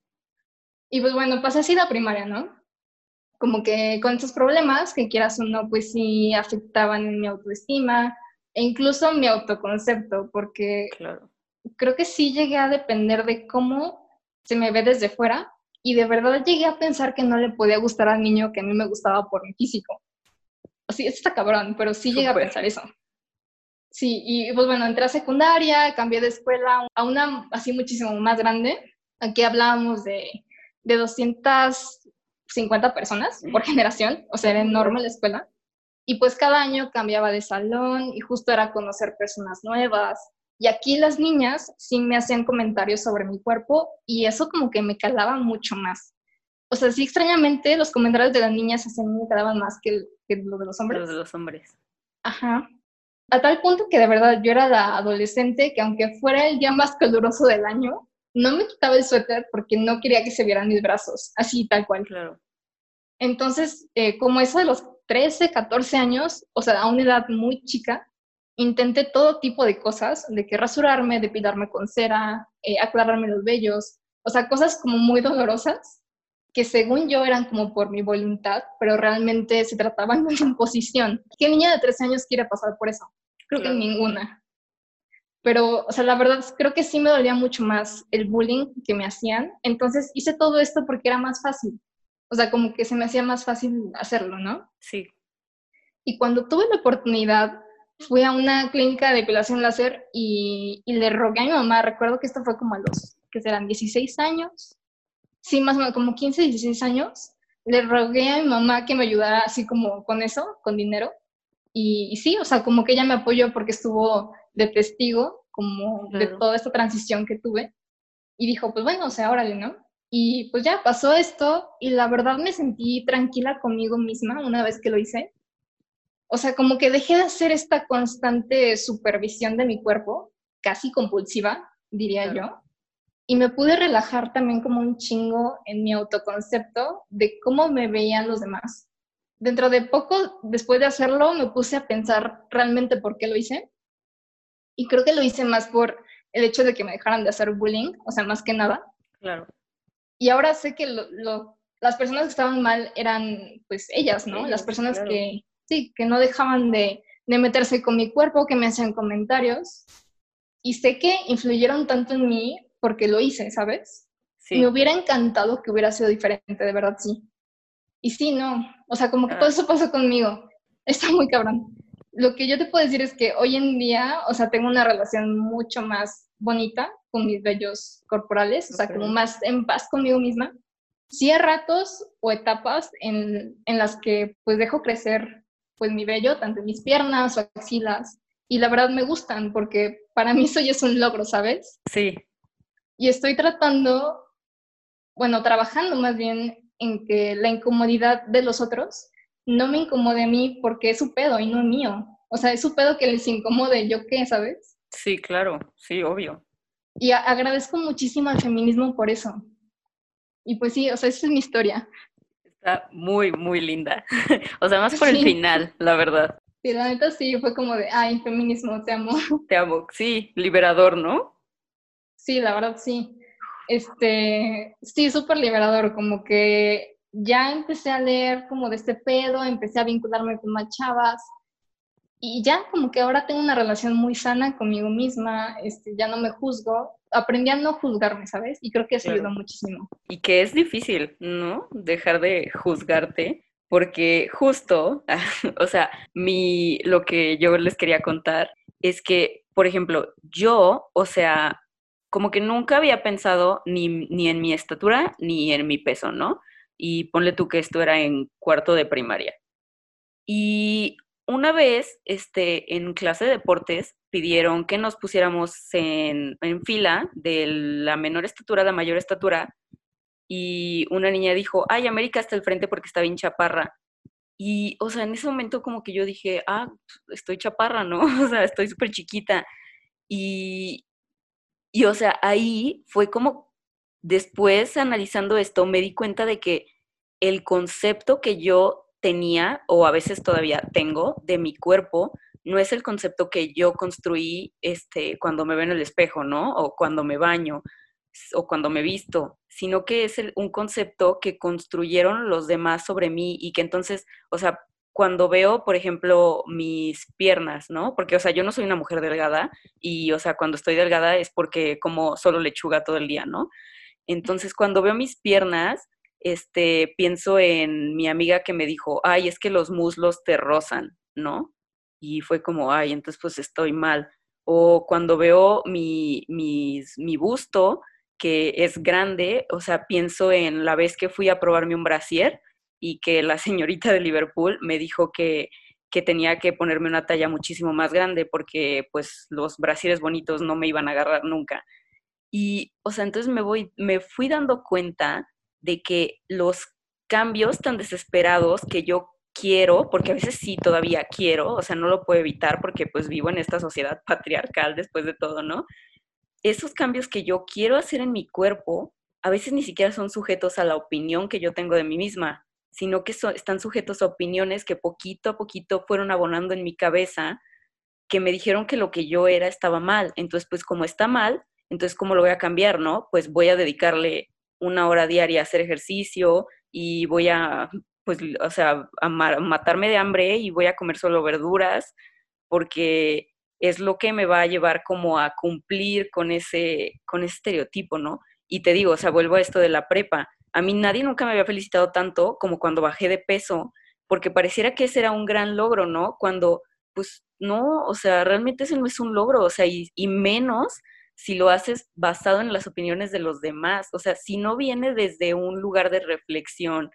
Y pues bueno, pasa así la primaria, ¿no? Como que con estos problemas, que quieras o no, pues sí afectaban en mi autoestima e incluso mi autoconcepto, porque claro. creo que sí llegué a depender de cómo se me ve desde fuera y de verdad llegué a pensar que no le podía gustar al niño que a mí me gustaba por mi físico. Así, esto está cabrón, pero sí llegué a pensar eso. Sí, y pues bueno, entré a secundaria, cambié de escuela a una así muchísimo más grande. Aquí hablábamos de, de 250 personas por generación, o sea, era enorme la escuela. Y pues cada año cambiaba de salón y justo era conocer personas nuevas, y aquí las niñas sí me hacían comentarios sobre mi cuerpo y eso como que me calaba mucho más. O sea, sí extrañamente los comentarios de las niñas me calaban más que, que los de los hombres. Los de los hombres. Ajá. A tal punto que de verdad yo era la adolescente que aunque fuera el día más caluroso del año, no me quitaba el suéter porque no quería que se vieran mis brazos, así tal cual. Claro. Entonces, eh, como eso de los 13, 14 años, o sea, a una edad muy chica, intenté todo tipo de cosas, de que rasurarme, depilarme con cera, eh, aclararme los vellos, o sea, cosas como muy dolorosas, que según yo eran como por mi voluntad, pero realmente se trataban de una imposición. ¿Qué niña de 13 años quiere pasar por eso? Creo que ninguna. Pero, o sea, la verdad creo que sí me dolía mucho más el bullying que me hacían. Entonces hice todo esto porque era más fácil. O sea, como que se me hacía más fácil hacerlo, ¿no? Sí. Y cuando tuve la oportunidad fui a una clínica de depilación láser y, le rogué a mi mamá, recuerdo que esto fue como a los, que serán 16 años, sí, más o menos como 15, 16 años, le rogué a mi mamá que me ayudara así como con eso, con dinero, y, sí, o sea, como que ella me apoyó porque estuvo de testigo como de toda esta transición que tuve, y dijo, pues bueno, o sea, órale, ¿no? Y pues ya pasó esto y la verdad me sentí tranquila conmigo misma una vez que lo hice o sea, como que dejé de hacer esta constante supervisión de mi cuerpo, casi compulsiva, diría yo, y me pude relajar también como un chingo en mi autoconcepto de cómo me veían los demás. Dentro de poco, después de hacerlo, me puse a pensar realmente por qué lo hice. Y creo que lo hice más por el hecho de que me dejaran de hacer bullying, o sea, más que nada. Claro. Y ahora sé que las personas que estaban mal eran, pues, ellas, ¿no? las personas que, sí, que no dejaban de, meterse con mi cuerpo, que me hacían comentarios. Y sé que influyeron tanto en mí porque lo hice, ¿sabes? Sí. Me hubiera encantado que hubiera sido diferente, de verdad, sí. Y sí, no. O sea, como que todo ah. eso pasó conmigo. Está muy cabrón. Lo que yo te puedo decir es que hoy en día, o sea, tengo una relación mucho más bonita con mis bellos corporales, o sea, como más en paz conmigo misma. Sí hay ratos o etapas en, en las que pues dejo crecer pues mi vello, tanto en mis piernas o axilas. Y la verdad me gustan porque para mí eso ya es un logro, ¿sabes? Sí. Y estoy tratando, bueno, trabajando más bien en que la incomodidad de los otros no me incomode a mí porque es su pedo y no mío. O sea, es su pedo que les incomode, ¿yo qué, sabes? Sí, claro, sí, obvio. Y agradezco muchísimo al feminismo por eso. Y pues sí, o sea, esa es mi historia. Está muy, muy linda. o sea, más por el final, la verdad. Sí, la neta sí, fue como de, ay, feminismo, te amo. Te amo, sí, liberador, ¿no? Sí, la verdad sí. Este, sí, súper liberador, como que ya empecé a leer como de este pedo, empecé a vincularme con más chavas, y ya como que ahora tengo una relación muy sana conmigo misma, este, ya no me juzgo, aprendí a no juzgarme, ¿sabes? Y creo que eso ayudó muchísimo. Y que es difícil, ¿no? Dejar de juzgarte, porque justo, o sea, mi, lo que yo les quería contar es que, por ejemplo, yo, o sea, como que nunca había pensado ni, ni en mi estatura ni en mi peso, ¿no? Y ponle tú que esto era en cuarto de primaria. Y una vez, este, en clase de deportes, pidieron que nos pusiéramos en, fila de la menor estatura a la mayor estatura y una niña dijo, ay, América está al frente porque está bien chaparra. Y, o sea, en ese momento como que yo dije, ah, estoy chaparra, ¿no? O sea, estoy súper chiquita. Y, Y o sea, ahí fue como, después analizando esto, me di cuenta de que el concepto que yo tenía, o a veces todavía tengo, de mi cuerpo, no es el concepto que yo construí este, cuando me veo en el espejo, ¿no? O cuando me baño, o cuando me visto, sino que es un concepto que construyeron los demás sobre mí y que entonces, o sea, cuando veo, por ejemplo, mis piernas, ¿no? Porque, o sea, yo no soy una mujer delgada y, o sea, cuando estoy delgada es porque como solo lechuga todo el día, ¿no? Entonces, cuando veo mis piernas, este, pienso en mi amiga que me dijo, ay, es que los muslos te rozan, ¿no? Y fue como, ay, entonces pues estoy mal. O cuando veo mi, mi busto, que es grande, o sea, pienso en la vez que fui a probarme un brasier y que la señorita de Liverpool me dijo que, que tenía que ponerme una talla muchísimo más grande porque pues los brasieres bonitos no me iban a agarrar nunca. Y, o sea, entonces me voy, me fui dando cuenta de que los cambios tan desesperados que yo quiero, porque a veces sí todavía quiero, o sea, no lo puedo evitar porque pues vivo en esta sociedad patriarcal después de todo, ¿no? Esos cambios que yo quiero hacer en mi cuerpo, a veces ni siquiera son sujetos a la opinión que yo tengo de mí misma, sino que están sujetos a opiniones que poquito a poquito fueron abonando en mi cabeza, que me dijeron que lo que yo era estaba mal. Entonces, pues como está mal, entonces, ¿cómo lo voy a cambiar, no? Pues voy a dedicarle una hora diaria a hacer ejercicio y voy a, pues, o sea, a matarme de hambre y voy a comer solo verduras porque es lo que me va a llevar como a cumplir con ese, con ese estereotipo, ¿no? Y te digo, o sea, vuelvo a esto de la prepa. A mí nadie nunca me había felicitado tanto como cuando bajé de peso, porque pareciera que ese era un gran logro, ¿no? Cuando, pues, no, o sea, realmente ese no es un logro, o sea, y, y menos si lo haces basado en las opiniones de los demás. O sea, si no viene desde un lugar de reflexión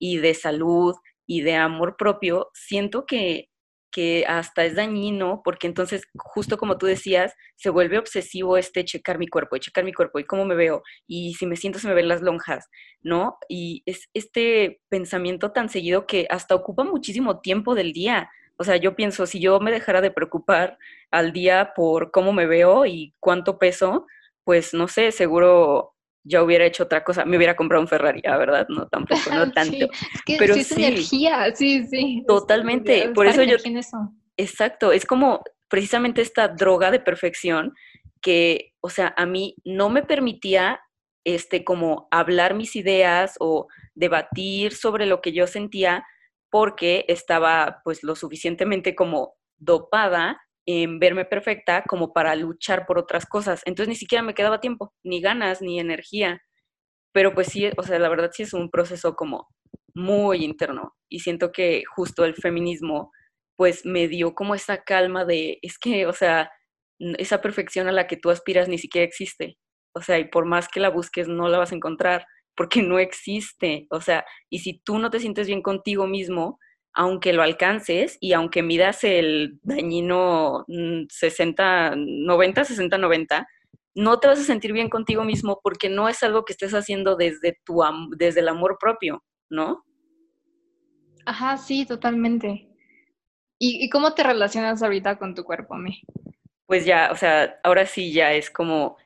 y de salud y de amor propio, siento que, que hasta es dañino, porque entonces, justo como tú decías, se vuelve obsesivo este checar mi cuerpo, y checar mi cuerpo, y cómo me veo, y si me siento se me ven las lonjas, ¿no? Y es este pensamiento tan seguido que hasta ocupa muchísimo tiempo del día. O sea, yo pienso, si yo me dejara de preocupar al día por cómo me veo y cuánto peso, pues no sé, seguro ya hubiera hecho otra cosa, me hubiera comprado un Ferrari, la verdad, no tampoco, no tanto. es que pero sí es energía, sí, sí. Totalmente, por eso yo... Exacto, es como precisamente esta droga de perfección que, o sea, a mí no me permitía este como hablar mis ideas o debatir sobre lo que yo sentía porque estaba pues lo suficientemente como dopada verme perfecta como para luchar por otras cosas. Entonces ni siquiera me quedaba tiempo, ni ganas, ni energía. Pero pues sí, o sea, la verdad sí es un proceso como muy interno y siento que justo el feminismo pues me dio como esa calma de, es que, o sea, esa perfección a la que tú aspiras ni siquiera existe. O sea, y por más que la busques, no la vas a encontrar porque no existe. O sea, y si tú no te sientes bien contigo mismo, aunque lo alcances y aunque midas el dañino 60, 90, 60, 90, no te vas a sentir bien contigo mismo porque no es algo que estés haciendo desde, tu desde el amor propio, ¿no? Ajá, sí, totalmente. ¿Y, ¿Y, cómo te relacionas ahorita con tu cuerpo, mí? Pues ya, o sea, ahora sí ya es como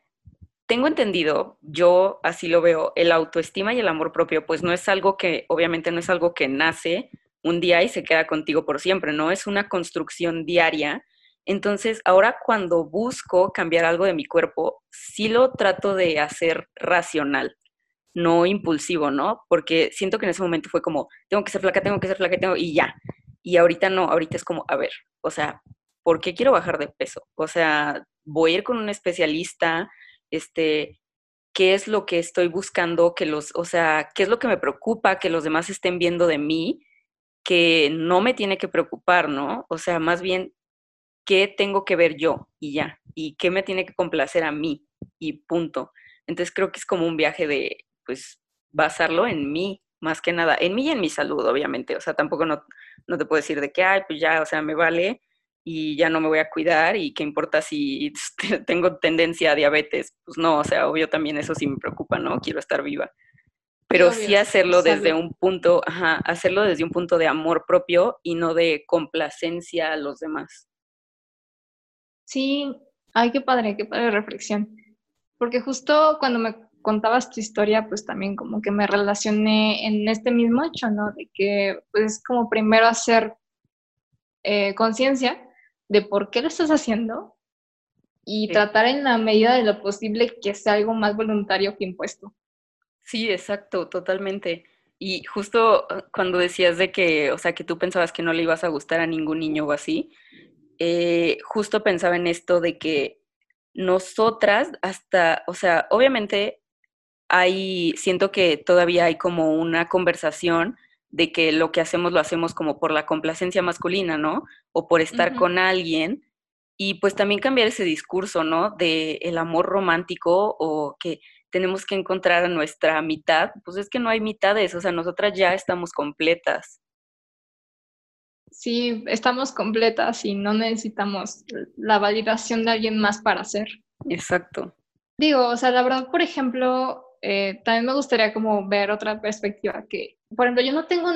tengo entendido, yo así lo veo, el autoestima y el amor propio, pues no es algo que, obviamente no es algo que nace un día y se queda contigo por siempre, ¿no? Es una construcción diaria. Entonces, ahora cuando busco cambiar algo de mi cuerpo, sí lo trato de hacer racional, no impulsivo, ¿no? Porque siento que en ese momento fue como, tengo que ser flaca, tengo que ser flaca, tengo, y ya. Y ahorita no, ahorita es como, a ver, o sea, ¿por qué quiero bajar de peso? O sea, voy a ir con un especialista, este, qué es lo que estoy buscando, que los, o sea, qué es lo que me preocupa que los demás estén viendo de mí, que no me tiene que preocupar, ¿no? O sea, más bien, ¿qué tengo que ver yo y ya? ¿Y qué me tiene que complacer a mí? Y punto. Entonces creo que es como un viaje de, pues, basarlo en mí, más que nada, en mí y en mi salud, obviamente. O sea, tampoco no, no te puedo decir de que, ay, pues ya, o sea, me vale y ya no me voy a cuidar y qué importa si tengo tendencia a diabetes. Pues no, o sea, obvio también eso sí me preocupa, ¿no? Quiero estar viva. Pero sí hacerlo desde un punto, ajá, hacerlo desde un punto de amor propio y no de complacencia a los demás. Sí, ay, qué padre, qué padre reflexión. porque justo cuando me contabas tu historia, pues también como que me relacioné en este mismo hecho, ¿no? De que pues como primero hacer eh, conciencia de por qué lo estás haciendo y tratar en la medida de lo posible que sea algo más voluntario que impuesto. Sí, exacto, totalmente. Y justo ah, cuando decías de que, o sea, que tú pensabas que no le ibas a gustar a ningún niño o así, eh, justo pensaba en esto de que nosotras hasta, o sea, obviamente hay, siento que todavía hay como una conversación de que lo que hacemos lo hacemos como por la complacencia masculina, ¿no? O por estar con alguien. Y pues también cambiar ese discurso, ¿no? De el amor romántico o que tenemos que encontrar a nuestra mitad. Pues es que no hay mitades, o sea, nosotras ya estamos completas. Sí, estamos completas y no necesitamos la validación de alguien más para ser. Exacto. Digo, o sea, la verdad, por ejemplo, eh, también me gustaría como ver otra perspectiva que, por ejemplo, yo no tengo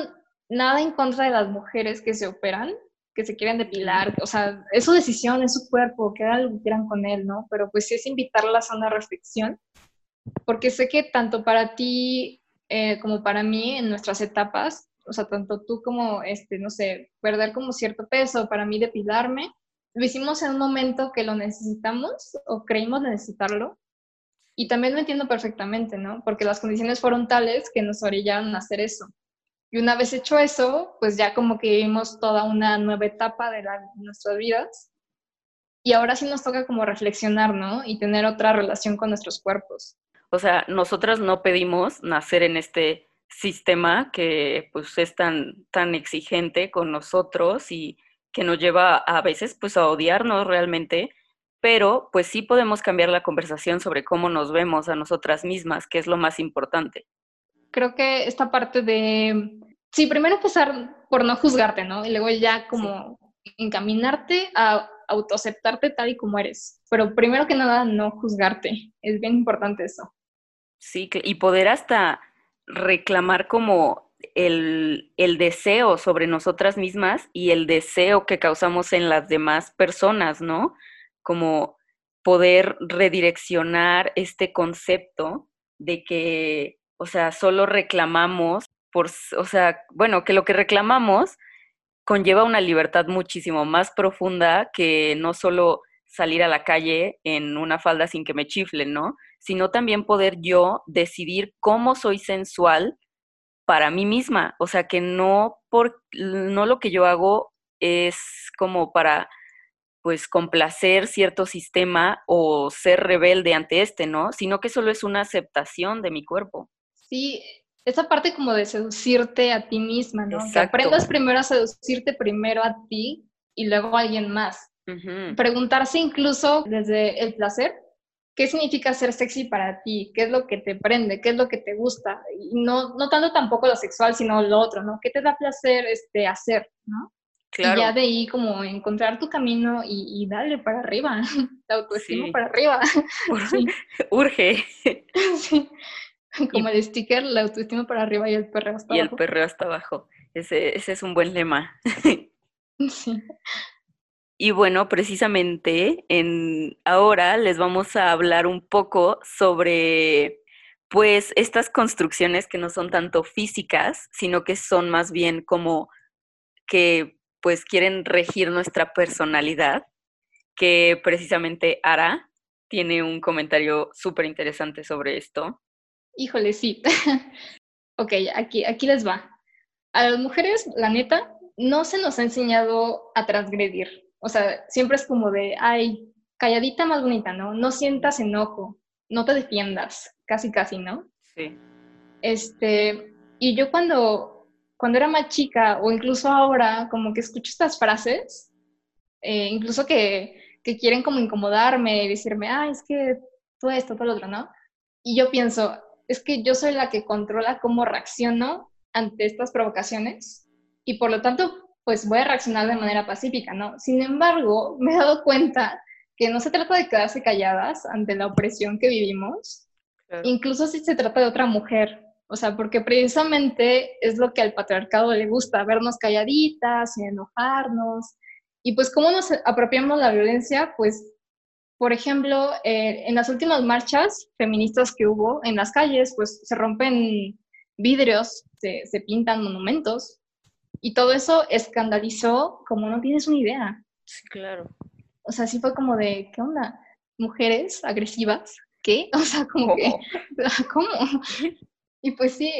nada en contra de las mujeres que se operan, que se quieren depilar, o sea, es su decisión, es su cuerpo, que hagan lo que quieran con él, ¿no? Pero pues sí es invitarlas a una reflexión, porque sé que tanto para ti eh, como para mí en nuestras etapas, o sea, tanto tú como, este, no sé, perder como cierto peso, para mí depilarme, lo hicimos en un momento que lo necesitamos o creímos necesitarlo, y también lo entiendo perfectamente, ¿no? Porque las condiciones fueron tales que nos orillaron a hacer eso. Y una vez hecho eso, pues ya como que vivimos toda una nueva etapa de, nuestras vidas. Y ahora sí nos toca como reflexionar, ¿no? Y tener otra relación con nuestros cuerpos. O sea, nosotras no pedimos nacer en este sistema que pues es tan, tan exigente con nosotros y que nos lleva a veces pues a odiarnos realmente pero pues sí podemos cambiar la conversación sobre cómo nos vemos a nosotras mismas, que es lo más importante. Creo que esta parte de, sí, primero empezar por no juzgarte, ¿no? Y luego ya como encaminarte a autoaceptarte tal y como eres. Pero primero que nada, no juzgarte. Es bien importante eso. Sí, y poder hasta reclamar como el, el, deseo sobre nosotras mismas y el deseo que causamos en las demás personas, ¿no? como poder redireccionar este concepto de que, o sea, solo reclamamos por, o sea, bueno, que lo que reclamamos conlleva una libertad muchísimo más profunda que no solo salir a la calle en una falda sin que me chiflen, ¿no? Sino también poder yo decidir cómo soy sensual para mí misma, o sea, que no por no lo que yo hago es como para pues complacer cierto sistema o ser rebelde ante este, ¿no? Sino que solo es una aceptación de mi cuerpo. Sí, esa parte como de seducirte a ti misma, ¿no? Que aprendas primero a seducirte primero a ti y luego a alguien más. Preguntarse incluso desde el placer, ¿qué significa ser sexy para ti? ¿Qué es lo que te prende? ¿Qué es lo que te gusta? Y no, no tanto tampoco lo sexual, sino lo otro, ¿no? ¿Qué te da placer este, hacer, ¿no? Y ya de ahí como encontrar tu camino y, darle para arriba, la autoestima para arriba. Urge. Sí. Como el sticker, la autoestima para arriba y el perreo hasta abajo. Y el perreo hasta abajo. Ese, ese es un buen lema. Sí. Y bueno, precisamente en ahora les vamos a hablar un poco sobre pues estas construcciones que no son tanto físicas, sino que son más bien como que pues quieren regir nuestra personalidad, que precisamente Ara tiene un comentario súper interesante sobre esto. Híjole, sí. ok, aquí, aquí les va. A las mujeres, la neta, no se nos ha enseñado a transgredir. O sea, siempre es como de, ay, calladita más bonita, ¿no? No sientas enojo, no te defiendas, casi, casi, ¿no? Sí. Este, y yo cuando cuando era más chica o incluso ahora, como que escucho estas frases, eh, incluso que, que, quieren como incomodarme y decirme, ah, es que todo esto, todo lo otro, ¿no? Y yo pienso, es que yo soy la que controla cómo reacciono ante estas provocaciones y por lo tanto, pues voy a reaccionar de manera pacífica, ¿no? Sin embargo, me he dado cuenta que no se trata de quedarse calladas ante la opresión que vivimos, incluso si se trata de otra mujer, o sea, porque precisamente es lo que al patriarcado le gusta, vernos calladitas y enojarnos. Y pues cómo nos apropiamos la violencia, pues por ejemplo, eh, en las últimas marchas feministas que hubo en las calles, pues se rompen vidrios, se, se pintan monumentos y todo eso escandalizó como no tienes una idea. Sí, claro. O sea, sí fue como de, ¿qué onda? Mujeres agresivas, ¿qué? O sea, como que, ¿cómo? Y pues sí,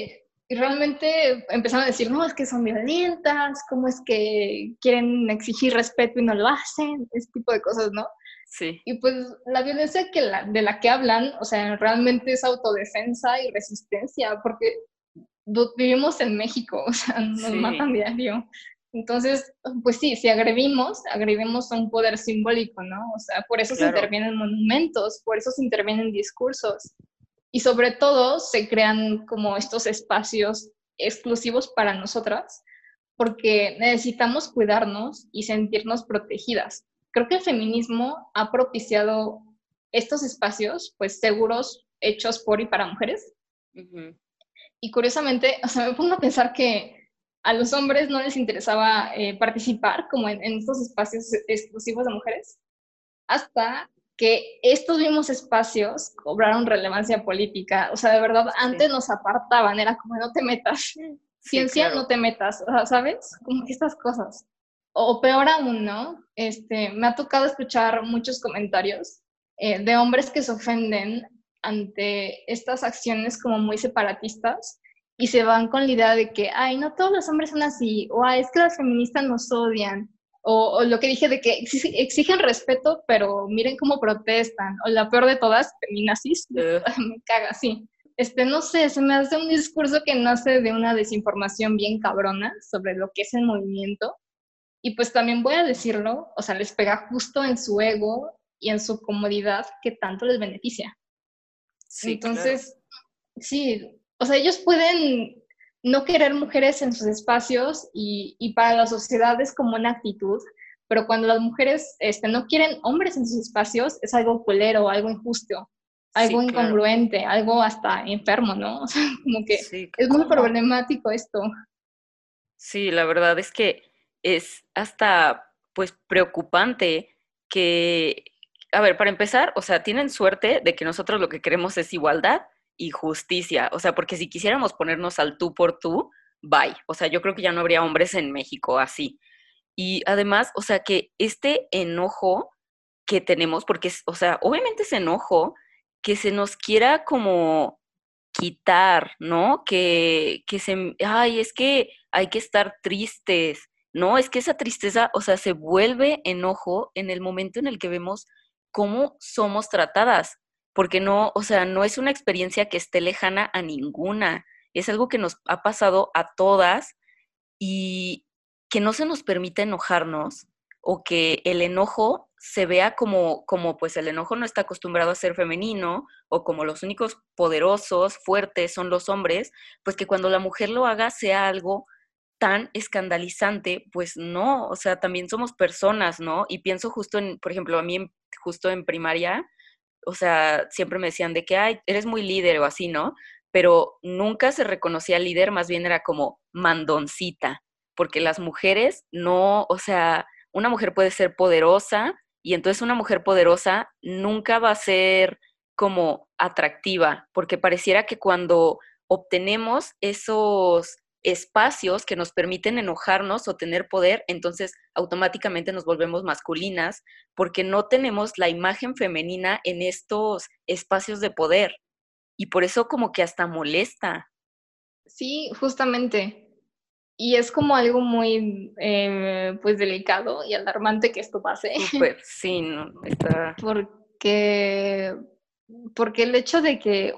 y realmente empezaron a decir, no, es que son violentas, cómo es que quieren exigir respeto y no lo hacen, ese tipo de cosas, ¿no? Sí. Y pues la violencia que la, de la que hablan, o sea, realmente es autodefensa y resistencia, porque vivimos en México, o sea, nos matan diario. Entonces, pues sí, si agredimos, agredimos a un poder simbólico, ¿no? O sea, por eso se intervienen monumentos, por eso se intervienen discursos. Y sobre todo se crean como estos espacios exclusivos para nosotras, porque necesitamos cuidarnos y sentirnos protegidas. Creo que el feminismo ha propiciado estos espacios, pues seguros, hechos por y para mujeres. Y curiosamente, o sea, me pongo a pensar que a los hombres no les interesaba eh, participar como en, estos espacios exclusivos de mujeres, hasta que estos mismos espacios cobraron relevancia política. O sea, de verdad, antes nos apartaban, era como no te metas. Ciencia, no te metas, ¿sabes? Como que estas cosas. O peor aún, ¿no? Este, me ha tocado escuchar muchos comentarios eh, de hombres que se ofenden ante estas acciones como muy separatistas y se van con la idea de que, ay, no todos los hombres son así, o ay, es que las feministas nos odian, o, lo que dije de que exigen respeto, pero miren cómo protestan, o la peor de todas, feminazis, me caga, sí. Este, no sé, se me hace un discurso que nace de una desinformación bien cabrona sobre lo que es el movimiento, y pues también voy a decirlo, o sea, les pega justo en su ego y en su comodidad que tanto les beneficia. Sí, Entonces, sí, o sea, ellos pueden no querer mujeres en sus espacios y, para la sociedad es como una actitud, pero cuando las mujeres este, no quieren hombres en sus espacios es algo culero, algo injusto, algo incongruente, algo hasta enfermo, ¿no? O sea, como que es muy problemático esto. Sí, la verdad es que es hasta pues preocupante que, a ver, para empezar, o sea, tienen suerte de que nosotros lo que queremos es igualdad y justicia. O sea, porque si quisiéramos ponernos al tú por tú, bye. O sea, yo creo que ya no habría hombres en México así. Y además, o sea, que este enojo que tenemos, porque, o sea, obviamente es enojo que se nos quiera como quitar, ¿no? Que, que se, ay, es que hay que estar tristes, ¿no? Es que esa tristeza, o sea, se vuelve enojo en el momento en el que vemos cómo somos tratadas porque no, o sea, no es una experiencia que esté lejana a ninguna, es algo que nos ha pasado a todas y que no se nos permite enojarnos o que el enojo se vea como, como pues el enojo no está acostumbrado a ser femenino o como los únicos poderosos, fuertes son los hombres, pues que cuando la mujer lo haga sea algo tan escandalizante, pues no, o sea, también somos personas, ¿no? Y pienso justo en, por ejemplo, a mí justo en primaria, o sea, siempre me decían de que, ay, eres muy líder o así, ¿no? Pero nunca se reconocía líder, más bien era como mandoncita, porque las mujeres no, o sea, una mujer puede ser poderosa y entonces una mujer poderosa nunca va a ser como atractiva, porque pareciera que cuando obtenemos esos espacios que nos permiten enojarnos o tener poder, entonces automáticamente nos volvemos masculinas porque no tenemos la imagen femenina en estos espacios de poder. Y por eso como que hasta molesta. Sí, justamente. Y es como algo muy, eh, pues, delicado y alarmante que esto pase. sí, no, está... Porque, porque el hecho de que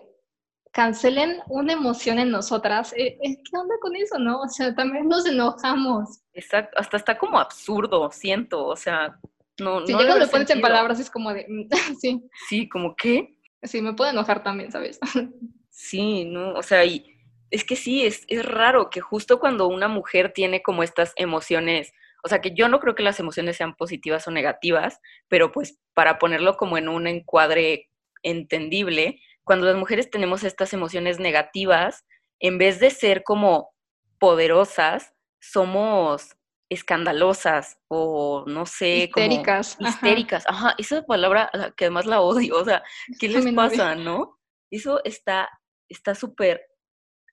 cancelen una emoción en nosotras, eh, eh, ¿qué onda con eso, no? O sea, también nos enojamos. Exacto, hasta está como absurdo, siento, o sea, no. Si no ya lo pones en palabras es como de, sí. Sí, como qué. Sí, me puedo enojar también, ¿sabes? sí, no, o sea, y es que sí, es, es raro que justo cuando una mujer tiene como estas emociones, o sea, que yo no creo que las emociones sean positivas o negativas, pero pues para ponerlo como en un encuadre entendible, cuando las mujeres tenemos estas emociones negativas, en vez de ser como poderosas, somos escandalosas o no sé, histéricas. Como histéricas. Ajá. esa palabra que además la odio, o sea, ¿qué les pasa, no? Eso está está súper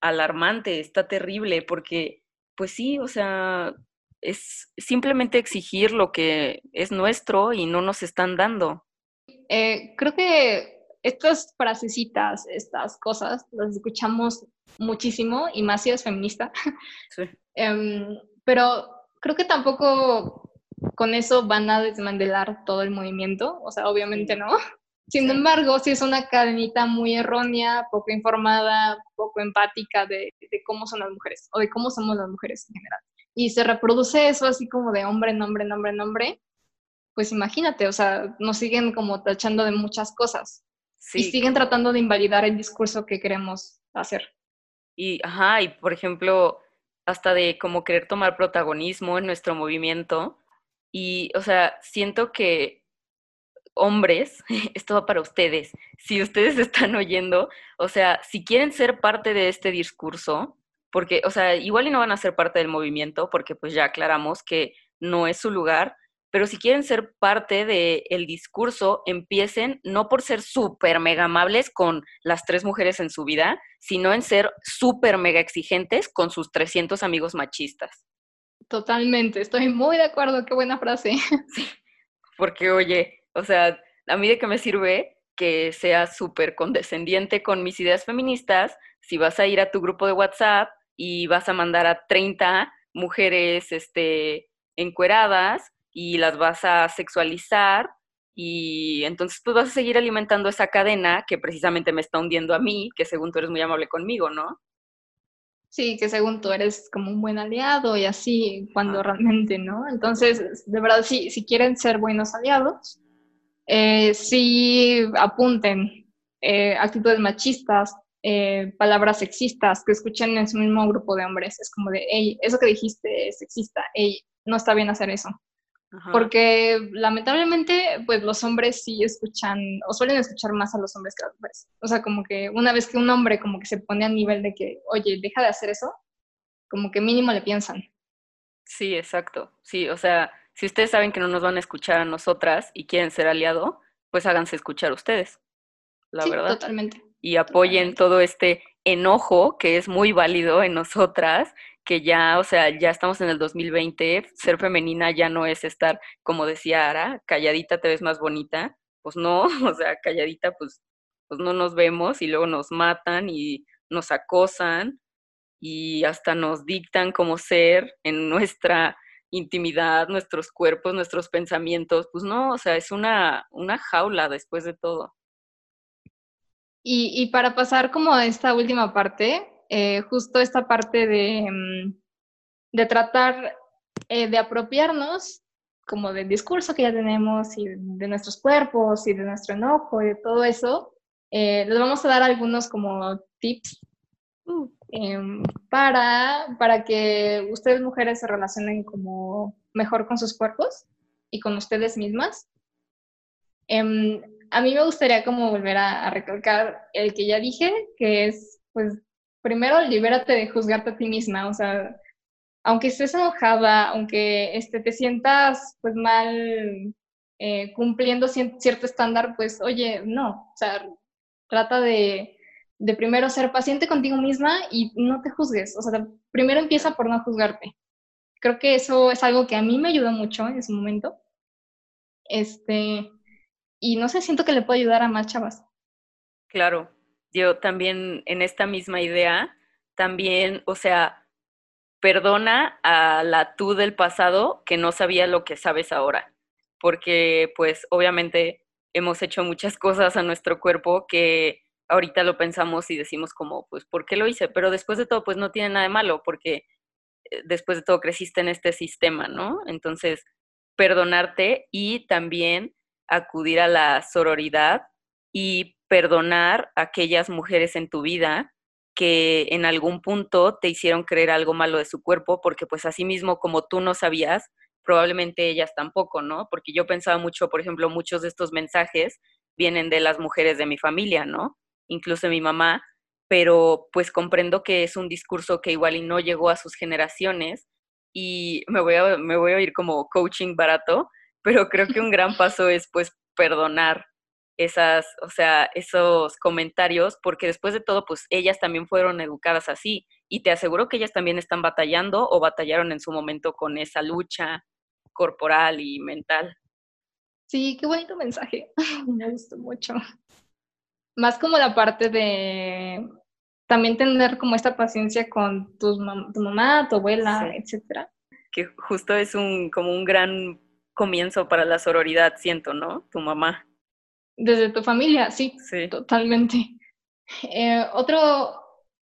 alarmante, está terrible porque pues sí, o sea, es simplemente exigir lo que es nuestro y no nos están dando. Eh, creo que estas frasecitas, estas cosas, las escuchamos muchísimo y más si es feminista. Sí. Em, pero creo que tampoco con eso van a desmandelar todo el movimiento, o sea, obviamente no. Sin embargo, sí es una cadenita muy errónea, poco informada, poco empática de, de, cómo son las mujeres o de cómo somos las mujeres en general. Y se reproduce eso así como de hombre, nombre, nombre, nombre. Pues imagínate, o sea, nos siguen como tachando de muchas cosas. Sí. Y siguen tratando de invalidar el discurso que queremos hacer. Y, ajá, y por ejemplo, hasta de como querer tomar protagonismo en nuestro movimiento. Y, o sea, siento que hombres, esto va para ustedes, si ustedes están oyendo, o sea, si quieren ser parte de este discurso, porque, o sea, igual y no van a ser parte del movimiento, porque pues ya aclaramos que no es su lugar, pero si quieren ser parte del discurso, empiecen no por ser súper mega amables con las tres mujeres en su vida, sino en ser súper mega exigentes con sus 300 amigos machistas. Totalmente, estoy muy de acuerdo, qué buena frase. Sí, porque oye, o sea, a mí de qué me sirve que seas súper condescendiente con mis ideas feministas si vas a ir a tu grupo de WhatsApp y vas a mandar a 30 mujeres este, encueradas y las vas a sexualizar y entonces pues vas a seguir alimentando esa cadena que precisamente me está hundiendo a mí, que según tú eres muy amable conmigo, ¿no? Sí, que según tú eres como un buen aliado y así, cuando realmente no. Entonces, de verdad, sí, si quieren ser buenos aliados, eh, sí apunten eh, actitudes machistas, eh, palabras sexistas que escuchen en su mismo grupo de hombres. Es como de, hey, eso que dijiste es sexista, hey, no está bien hacer eso. Porque lamentablemente, pues los hombres sí escuchan, o suelen escuchar más a los hombres que a las mujeres. O sea, como que una vez que un hombre como que se pone a nivel de que, oye, deja de hacer eso, como que mínimo le piensan. Sí, exacto. Sí, o sea, si ustedes saben que no nos van a escuchar a nosotras y quieren ser aliado, pues háganse escuchar ustedes. La sí, verdad. Totalmente. Y apoyen todo este enojo que es muy válido en nosotras que ya, o sea, ya estamos en el 2020, ser femenina ya no es estar, como decía Ara, calladita te ves más bonita, pues no, o sea, calladita pues, pues no nos vemos y luego nos matan y nos acosan y hasta nos dictan cómo ser en nuestra intimidad, nuestros cuerpos, nuestros pensamientos, pues no, o sea, es una, una jaula después de todo. Y, y para pasar como a esta última parte, eh, justo esta parte de, mm, de tratar eh, de apropiarnos como del discurso que ya tenemos y de nuestros cuerpos y de nuestro enojo y de todo eso, eh, les vamos a dar algunos como tips uh, em, para, para que ustedes mujeres se relacionen como mejor con sus cuerpos y con ustedes mismas. Em, a mí me gustaría como volver a, a recalcar el que ya dije, que es pues primero libérate de juzgarte a ti misma, o sea, aunque estés enojada, aunque este, te sientas pues mal eh, cumpliendo cierto estándar, pues oye, no, o sea, trata de, de primero ser paciente contigo misma y no te juzgues, o sea, primero empieza por no juzgarte. Creo que eso es algo que a mí me ayudó mucho en ese momento. Este, y no sé, siento que le puedo ayudar a más chavas. Claro, yo también en esta misma idea, también, o sea, perdona a la tú del pasado que no sabía lo que sabes ahora, porque pues obviamente hemos hecho muchas cosas a nuestro cuerpo que ahorita lo pensamos y decimos como, pues, ¿por qué lo hice? Pero después de todo, pues no tiene nada de malo, porque eh, después de todo creciste en este sistema, ¿no? Entonces, perdonarte y también acudir a la sororidad y perdonar a aquellas mujeres en tu vida que en algún punto te hicieron creer algo malo de su cuerpo, porque pues así mismo como tú no sabías, probablemente ellas tampoco, ¿no? Porque yo pensaba mucho, por ejemplo, muchos de estos mensajes vienen de las mujeres de mi familia, ¿no? Incluso mi mamá, pero pues comprendo que es un discurso que igual y no llegó a sus generaciones, y me voy a, me voy a oír como coaching barato, pero creo que un gran paso es pues perdonar esas, o sea, esos comentarios, porque después de todo, pues ellas también fueron educadas así y te aseguro que ellas también están batallando o batallaron en su momento con esa lucha corporal y mental. Sí, qué bonito mensaje. Me gustó mucho. Más como la parte de también tener como esta paciencia con tu mamá, tu abuela, etcétera. Que justo es un como un gran comienzo para la sororidad, siento, ¿no? Tu mamá. Desde tu familia, sí, sí. totalmente. Eh, otro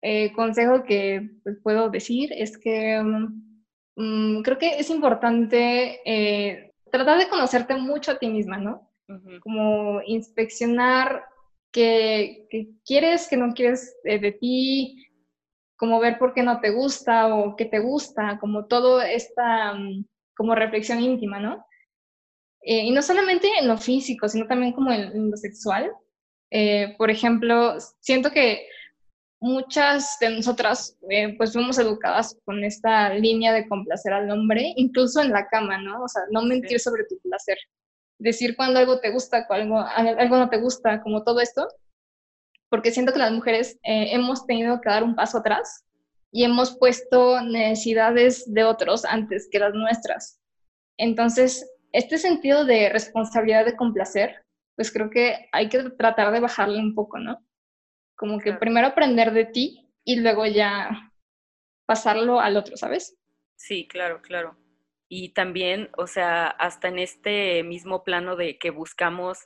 eh, consejo que pues, puedo decir es que mm, creo que es importante eh, tratar de conocerte mucho a ti misma, ¿no? Como inspeccionar qué, quieres, qué no quieres de ti, como ver por qué no te gusta o qué te gusta, como todo esta mm, como reflexión íntima, ¿no? Eh, y no solamente en lo físico, sino también como en, lo sexual. Eh, por ejemplo, siento que muchas de nosotras eh, pues fuimos educadas con esta línea de complacer al hombre, incluso en la cama, ¿no? O sea, no mentir sobre tu placer. Decir cuando algo te gusta, cuando algo, algo no te gusta, como todo esto. Porque siento que las mujeres hemos tenido que dar un paso atrás y hemos puesto necesidades de otros antes que las nuestras. Entonces, este sentido de responsabilidad de complacer, pues creo que hay que tratar de bajarle un poco, ¿no? Como que primero aprender de ti y luego ya pasarlo al otro, ¿sabes? Sí, claro, claro. Y también, o sea, hasta en este mismo plano de que buscamos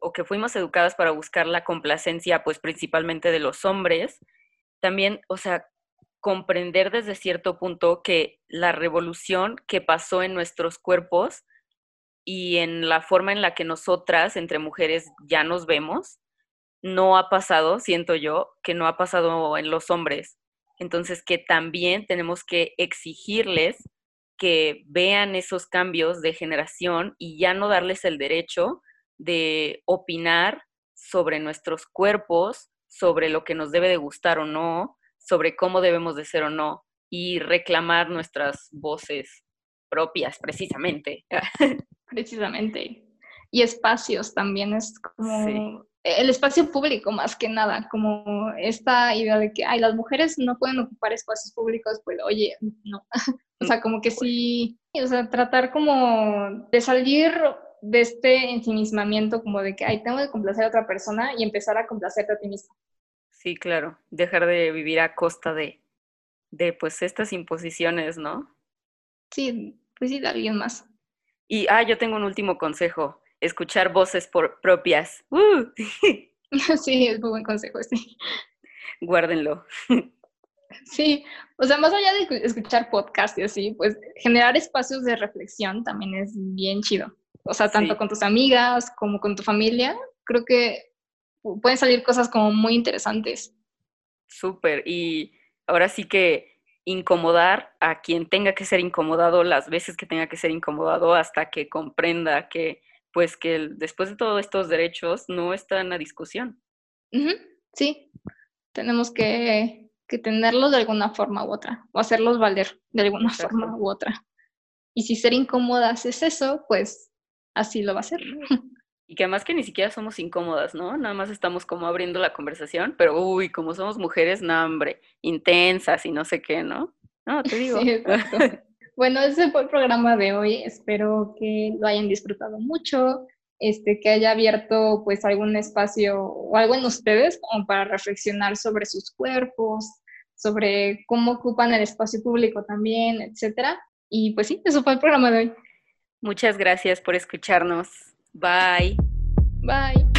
o que fuimos educadas para buscar la complacencia, pues principalmente de los hombres, también, o sea, comprender desde cierto punto que la revolución que pasó en nuestros cuerpos y en la forma en la que nosotras, entre mujeres, ya nos vemos, no ha pasado, siento yo, que no ha pasado en los hombres. Entonces, que también tenemos que exigirles que vean esos cambios de generación y ya no darles el derecho de opinar sobre nuestros cuerpos, sobre lo que nos debe de gustar o no, sobre cómo debemos de ser o no, y reclamar nuestras voces propias, precisamente. precisamente. Y espacios también es como el espacio público más que nada, como esta idea de que, ay, las mujeres no pueden ocupar espacios públicos, pues oye, no. o sea, como que sí, o sea, tratar como de salir de este ensimismamiento como de que, ay, tengo que complacer a otra persona y empezar a complacerte a ti misma. Sí, claro, dejar de vivir a costa de, de pues estas imposiciones, ¿no? Sí, pues sí, de alguien más. Y, ah, yo tengo un último consejo, escuchar voces por, propias. ¡Uh! Sí, es muy buen consejo, sí. Guárdenlo. Sí, o sea, más allá de escuchar podcast y así, pues generar espacios de reflexión también es bien chido. O sea, tanto con tus amigas como con tu familia, creo que pueden salir cosas como muy interesantes. Súper, y ahora sí que incomodar a quien tenga que ser incomodado las veces que tenga que ser incomodado hasta que comprenda que pues que después de todos estos derechos no están a discusión. Sí, tenemos que, que, tenerlos de alguna forma u otra, o hacerlos valer de alguna forma u otra. Y si ser incómodas es eso, pues así lo va a ser. Y que además que ni siquiera somos incómodas, ¿no? Nada más estamos como abriendo la conversación, pero uy, como somos mujeres, no, hombre, intensas y no sé qué, ¿no? No, te digo. Sí, bueno, ese fue el programa de hoy. Espero que lo hayan disfrutado mucho, este, que haya abierto pues algún espacio o algo en ustedes como para reflexionar sobre sus cuerpos, sobre cómo ocupan el espacio público también, etcétera. Y pues sí, eso fue el programa de hoy. Muchas gracias por escucharnos. Bye. Bye.